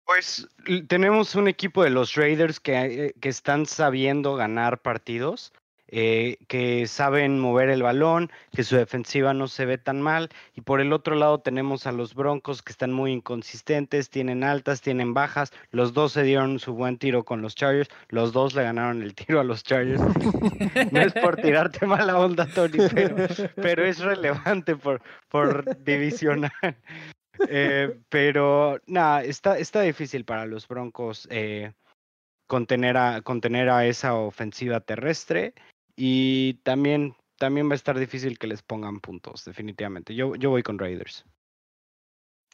Pues tenemos un equipo de los Raiders que, eh, que están sabiendo ganar partidos. Eh, que saben mover el balón, que su defensiva no se ve tan mal. Y por el otro lado tenemos a los Broncos que están muy inconsistentes, tienen altas, tienen bajas. Los dos se dieron su buen tiro con los Chargers, los dos le ganaron el tiro a los Chargers. no es por tirarte mala onda, Tony, pero, es relevante por, por divisional. Eh, pero nada, está, está difícil para los Broncos eh, contener, a, contener a esa ofensiva terrestre y también, también va a estar difícil que les pongan puntos, definitivamente. Yo, yo voy con Raiders.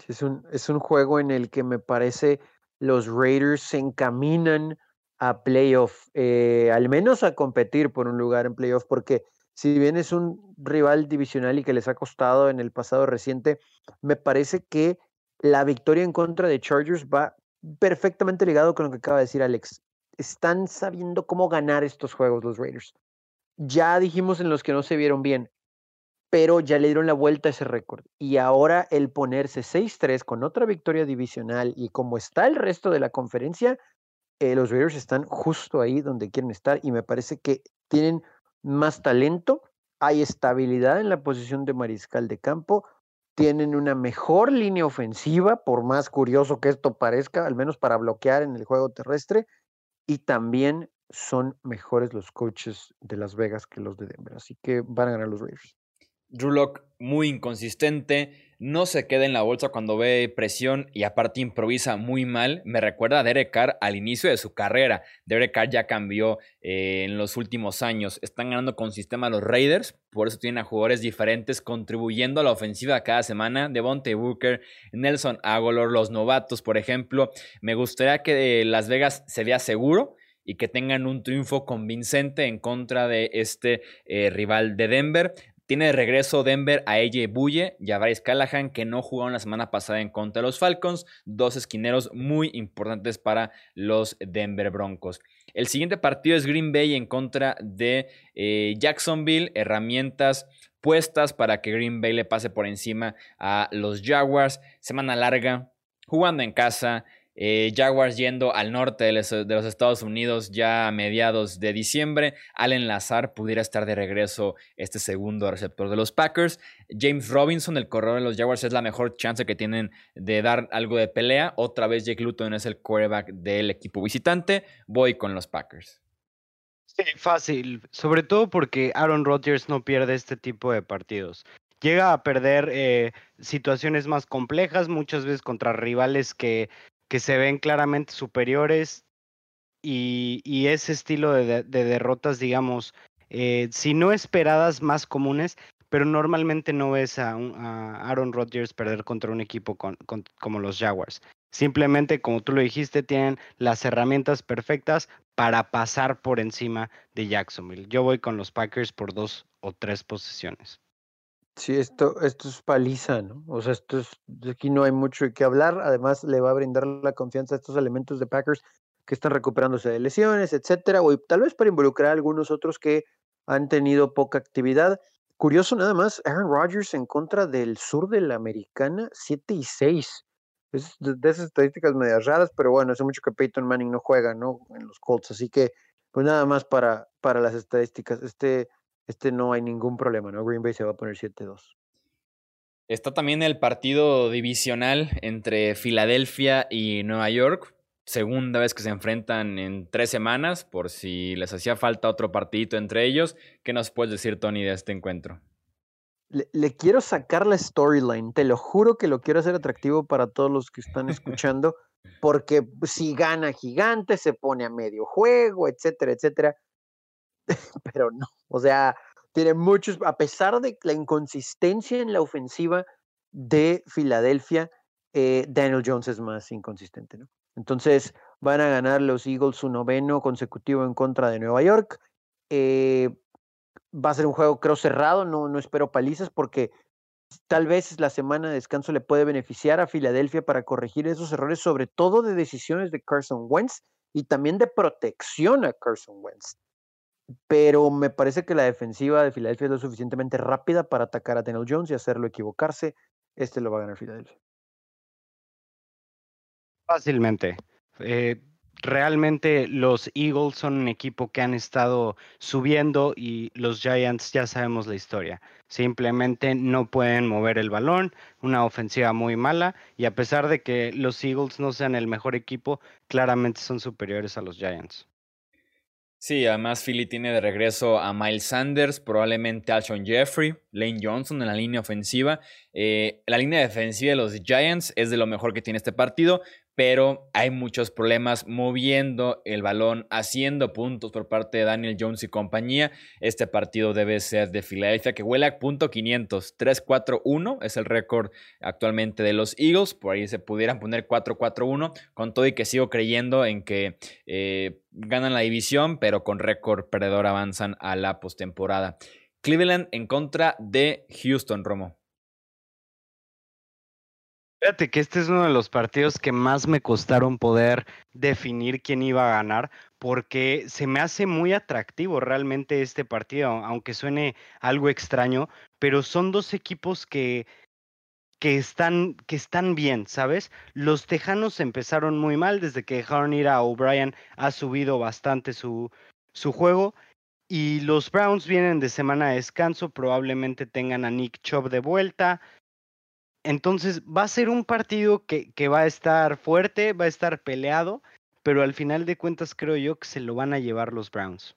Es un, es un juego en el que me parece los Raiders se encaminan a playoff, eh, al menos a competir por un lugar en playoff, porque si bien es un rival divisional y que les ha costado en el pasado reciente, me parece que la victoria en contra de Chargers va perfectamente ligado con lo que acaba de decir Alex. Están sabiendo cómo ganar estos juegos los Raiders. Ya dijimos en los que no se vieron bien, pero ya le dieron la vuelta a ese récord. Y ahora el ponerse 6-3 con otra victoria divisional y como está el resto de la conferencia, eh, los Raiders están justo ahí donde quieren estar y me parece que tienen más talento, hay estabilidad en la posición de mariscal de campo, tienen una mejor línea ofensiva, por más curioso que esto parezca, al menos para bloquear en el juego terrestre, y también son mejores los coaches de Las Vegas que los de Denver, así que van a ganar los Raiders. Drew Lock muy inconsistente, no se queda en la bolsa cuando ve presión y aparte improvisa muy mal. Me recuerda a Derek Carr al inicio de su carrera. Derek Carr ya cambió eh, en los últimos años. Están ganando con sistema los Raiders, por eso tienen a jugadores diferentes contribuyendo a la ofensiva cada semana. Devontae Booker, Nelson Agolor, los novatos, por ejemplo. Me gustaría que Las Vegas se vea seguro y que tengan un triunfo convincente en contra de este eh, rival de Denver. Tiene de regreso Denver a AJ Buye y a Bryce Callahan, que no jugaron la semana pasada en contra de los Falcons. Dos esquineros muy importantes para los Denver Broncos. El siguiente partido es Green Bay en contra de eh, Jacksonville. Herramientas puestas para que Green Bay le pase por encima a los Jaguars. Semana larga, jugando en casa. Eh, Jaguars yendo al norte de los, Estados Unidos ya a mediados de diciembre. Allen Lazar pudiera estar de regreso este segundo receptor de los Packers. James Robinson, el corredor de los Jaguars, es la mejor chance que tienen de dar algo de pelea. Otra vez Jake Luton es el quarterback del equipo visitante. Voy con los Packers. Sí, fácil. Sobre todo porque Aaron Rodgers no pierde este tipo de partidos llega a perder eh, situaciones más complejas, muchas veces contra rivales que que se ven claramente superiores y, ese estilo de, derrotas, digamos, eh, si no esperadas, más comunes, pero normalmente no ves a, Aaron Rodgers perder contra un equipo como los Jaguars. Simplemente, como tú lo dijiste, tienen las herramientas perfectas para pasar por encima de Jacksonville. Yo voy con los Packers por dos o tres posiciones. Sí, esto, esto es paliza, ¿no? O sea, esto es, aquí no hay mucho qué hablar. Además, le va a brindar la confianza a estos elementos de Packers que están recuperándose de lesiones, etcétera, o tal vez para involucrar a algunos otros que han tenido poca actividad. Curioso nada más, Aaron Rodgers en contra del sur de la americana, 7 y 6. Es de, esas estadísticas medias raras, pero bueno, hace mucho que Peyton Manning no juega, ¿no? En los Colts, así que, pues nada más para, para las estadísticas. Este este no hay ningún problema, ¿no? Green Bay se va a poner 7-2. Está también el partido divisional entre Filadelfia y Nueva York. Segunda vez que se enfrentan en tres semanas, por si les hacía falta otro partidito entre ellos. ¿Qué nos puedes decir, Tony, de este encuentro? Le, quiero sacar la storyline. Te lo juro que lo quiero hacer atractivo para todos los que están escuchando, porque si gana gigante, se pone a medio juego, etcétera, etcétera. pero no. O sea, tiene muchos, a pesar de la inconsistencia en la ofensiva de Filadelfia, eh, Daniel Jones es más inconsistente, ¿no? Entonces van a ganar los Eagles su noveno consecutivo en contra de Nueva York. Eh, va a ser un juego, creo, cerrado, no, no espero palizas porque tal vez la semana de descanso le puede beneficiar a Filadelfia para corregir esos errores, sobre todo de decisiones de Carson Wentz y también de protección a Carson Wentz pero me parece que la defensiva de Filadelfia es lo suficientemente rápida para atacar a Daniel Jones y hacerlo equivocarse. Este lo va a ganar Filadelfia. Fácilmente. Eh, realmente los Eagles son un equipo que han estado subiendo y los Giants ya sabemos la historia. Simplemente no pueden mover el balón, una ofensiva muy mala y a pesar de que los Eagles no sean el mejor equipo, claramente son superiores a los Giants. Sí, además Philly tiene de regreso a Miles Sanders, probablemente Alshon Jeffrey, Lane Johnson en la línea ofensiva. Eh, la línea defensiva de los Giants es de lo mejor que tiene este partido, pero hay muchos problemas moviendo el balón, haciendo puntos por parte de Daniel Jones y compañía. Este partido debe ser de Filadelfia, que huele a punto 500. 3-4-1 es el récord actualmente de los Eagles. Por ahí se pudieran poner 4-4-1, con todo y que sigo creyendo en que eh, ganan la división, pero con récord perdedor avanzan a la postemporada. Cleveland en contra de Houston, Romo. Fíjate que este es uno de los partidos que más me costaron poder definir quién iba a ganar, porque se me hace muy atractivo realmente este partido, aunque suene algo extraño, pero son dos equipos que, que, están, que están bien, ¿sabes? Los Tejanos empezaron muy mal, desde que dejaron ir a O'Brien ha subido bastante su, su juego. Y los Browns vienen de semana de descanso, probablemente tengan a Nick Chubb de vuelta. Entonces va a ser un partido que, va a estar fuerte, va a estar peleado, pero al final de cuentas creo yo que se lo van a llevar los Browns.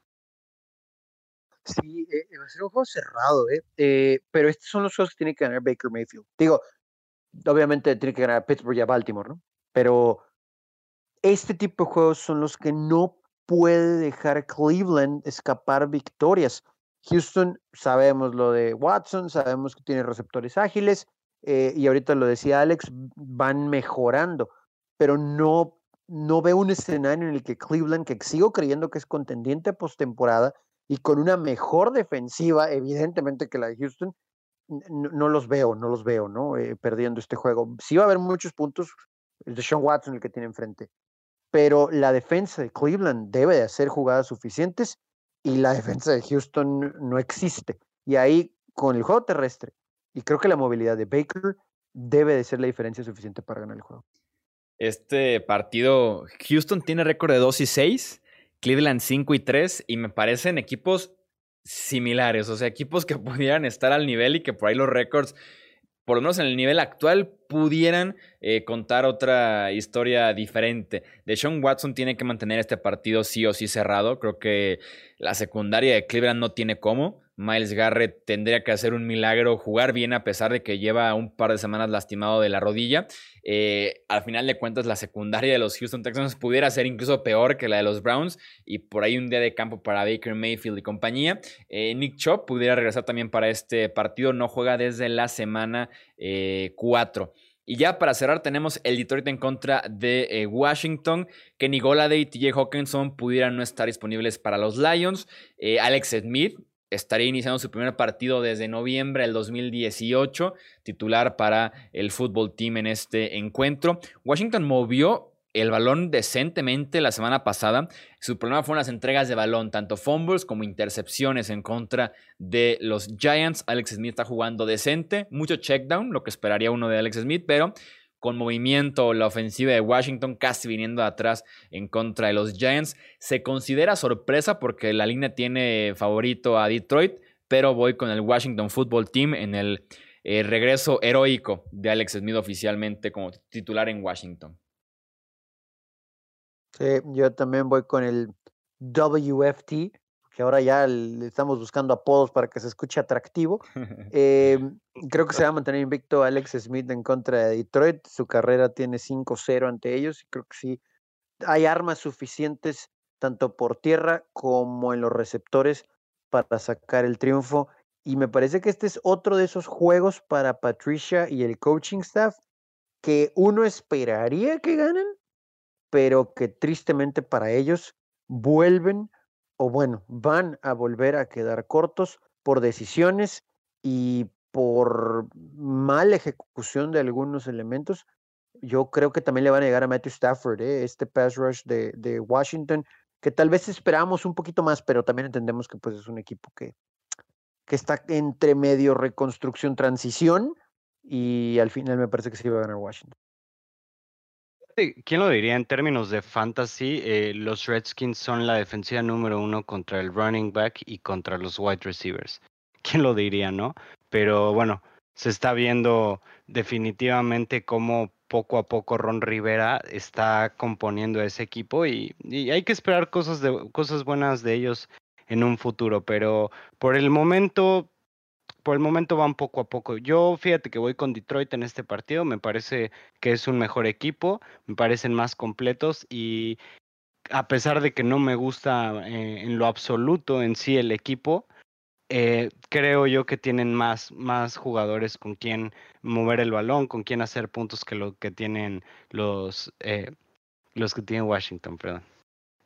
Sí, eh, va a ser un juego cerrado, ¿eh? ¿eh? Pero estos son los juegos que tiene que ganar Baker Mayfield. Digo, obviamente tiene que ganar Pittsburgh y a Baltimore, ¿no? Pero este tipo de juegos son los que no puede dejar Cleveland escapar victorias. Houston, sabemos lo de Watson, sabemos que tiene receptores ágiles, eh, y ahorita lo decía Alex, van mejorando, pero no, no veo un escenario en el que Cleveland, que sigo creyendo que es contendiente postemporada y con una mejor defensiva, evidentemente que la de Houston, no, los veo, no los veo, ¿no? Eh, perdiendo este juego. Sí va a haber muchos puntos, el de Sean Watson el que tiene enfrente, pero la defensa de Cleveland debe de hacer jugadas suficientes y la defensa de Houston no existe. Y ahí, con el juego terrestre y creo que la movilidad de Baker debe de ser la diferencia suficiente para ganar el juego. Este partido, Houston tiene récord de 2 y 6, Cleveland 5 y 3, y me parecen equipos similares, o sea, equipos que pudieran estar al nivel y que por ahí los récords, por lo menos en el nivel actual, pudieran eh, contar otra historia diferente. De Sean Watson tiene que mantener este partido sí o sí cerrado. Creo que la secundaria de Cleveland no tiene cómo. Miles Garrett tendría que hacer un milagro, jugar bien a pesar de que lleva un par de semanas lastimado de la rodilla. Eh, al final de cuentas, la secundaria de los Houston Texans pudiera ser incluso peor que la de los Browns y por ahí un día de campo para Baker Mayfield y compañía. Eh, Nick Chop pudiera regresar también para este partido, no juega desde la semana 4. Eh, y ya para cerrar tenemos el Detroit en contra de Washington. Kenny Goladay y TJ Hawkinson pudieran no estar disponibles para los Lions. Alex Smith estaría iniciando su primer partido desde noviembre del 2018, titular para el fútbol team en este encuentro. Washington movió el balón decentemente la semana pasada. Su problema fueron las entregas de balón, tanto fumbles como intercepciones en contra de los Giants. Alex Smith está jugando decente, mucho checkdown, lo que esperaría uno de Alex Smith, pero con movimiento, la ofensiva de Washington casi viniendo atrás en contra de los Giants. Se considera sorpresa porque la línea tiene favorito a Detroit, pero voy con el Washington Football Team en el eh, regreso heroico de Alex Smith oficialmente como titular en Washington. Sí, yo también voy con el WFT, que ahora ya le estamos buscando apodos para que se escuche atractivo. Em, creo que se va a mantener invicto Alex Smith en contra de Detroit. Su carrera tiene 5-0 ante ellos y creo que sí hay armas suficientes tanto por tierra como en los receptores para sacar el triunfo. Y me parece que este es otro de esos juegos para Patricia y el coaching staff que uno esperaría que ganen, pero que tristemente para ellos vuelven o bueno, van a volver a quedar cortos por decisiones y por mala ejecución de algunos elementos. Yo creo que también le van a llegar a Matthew Stafford, ¿eh? este pass rush de, Washington, que tal vez esperamos un poquito más, pero también entendemos que pues, es un equipo que, que está entre medio reconstrucción, transición, y al final me parece que sí va a ganar Washington. ¿Quién lo diría en términos de fantasy? Eh, los Redskins son la defensiva número uno contra el running back y contra los wide receivers. ¿Quién lo diría, no? Pero bueno, se está viendo definitivamente cómo poco a poco Ron Rivera está componiendo ese equipo y, hay que esperar cosas, de, cosas buenas de ellos en un futuro, pero por el momento por el momento van poco a poco. Yo fíjate que voy con Detroit en este partido, me parece que es un mejor equipo, me parecen más completos y a pesar de que no me gusta eh, en lo absoluto en sí el equipo, eh, creo yo que tienen más, más jugadores con quien mover el balón, con quien hacer puntos que lo que tienen los, eh, los que tiene Washington, perdón.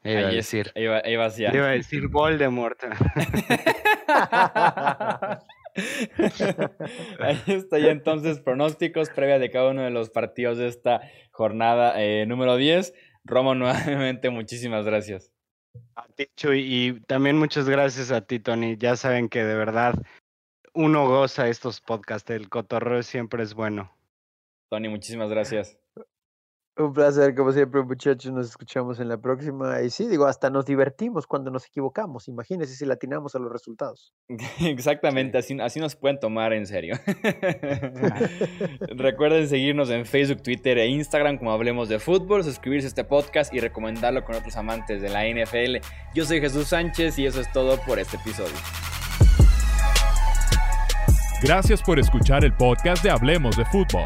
Iba a decir. Iba, iba a decir Voldemort. Ahí está ya entonces pronósticos previa de cada uno de los partidos de esta jornada eh, número 10. Romo, nuevamente muchísimas gracias. A ti, Chuy, y también muchas gracias a ti, Tony. Ya saben que de verdad uno goza estos podcasts. El cotorreo siempre es bueno. Tony, muchísimas gracias. Un placer, como siempre, muchachos. Nos escuchamos en la próxima. Y sí, digo, hasta nos divertimos cuando nos equivocamos. Imagínense si latinamos a los resultados. Exactamente, así, así nos pueden tomar en serio. Recuerden seguirnos en Facebook, Twitter e Instagram como Hablemos de Fútbol, suscribirse a este podcast y recomendarlo con otros amantes de la NFL. Yo soy Jesús Sánchez y eso es todo por este episodio. Gracias por escuchar el podcast de Hablemos de Fútbol.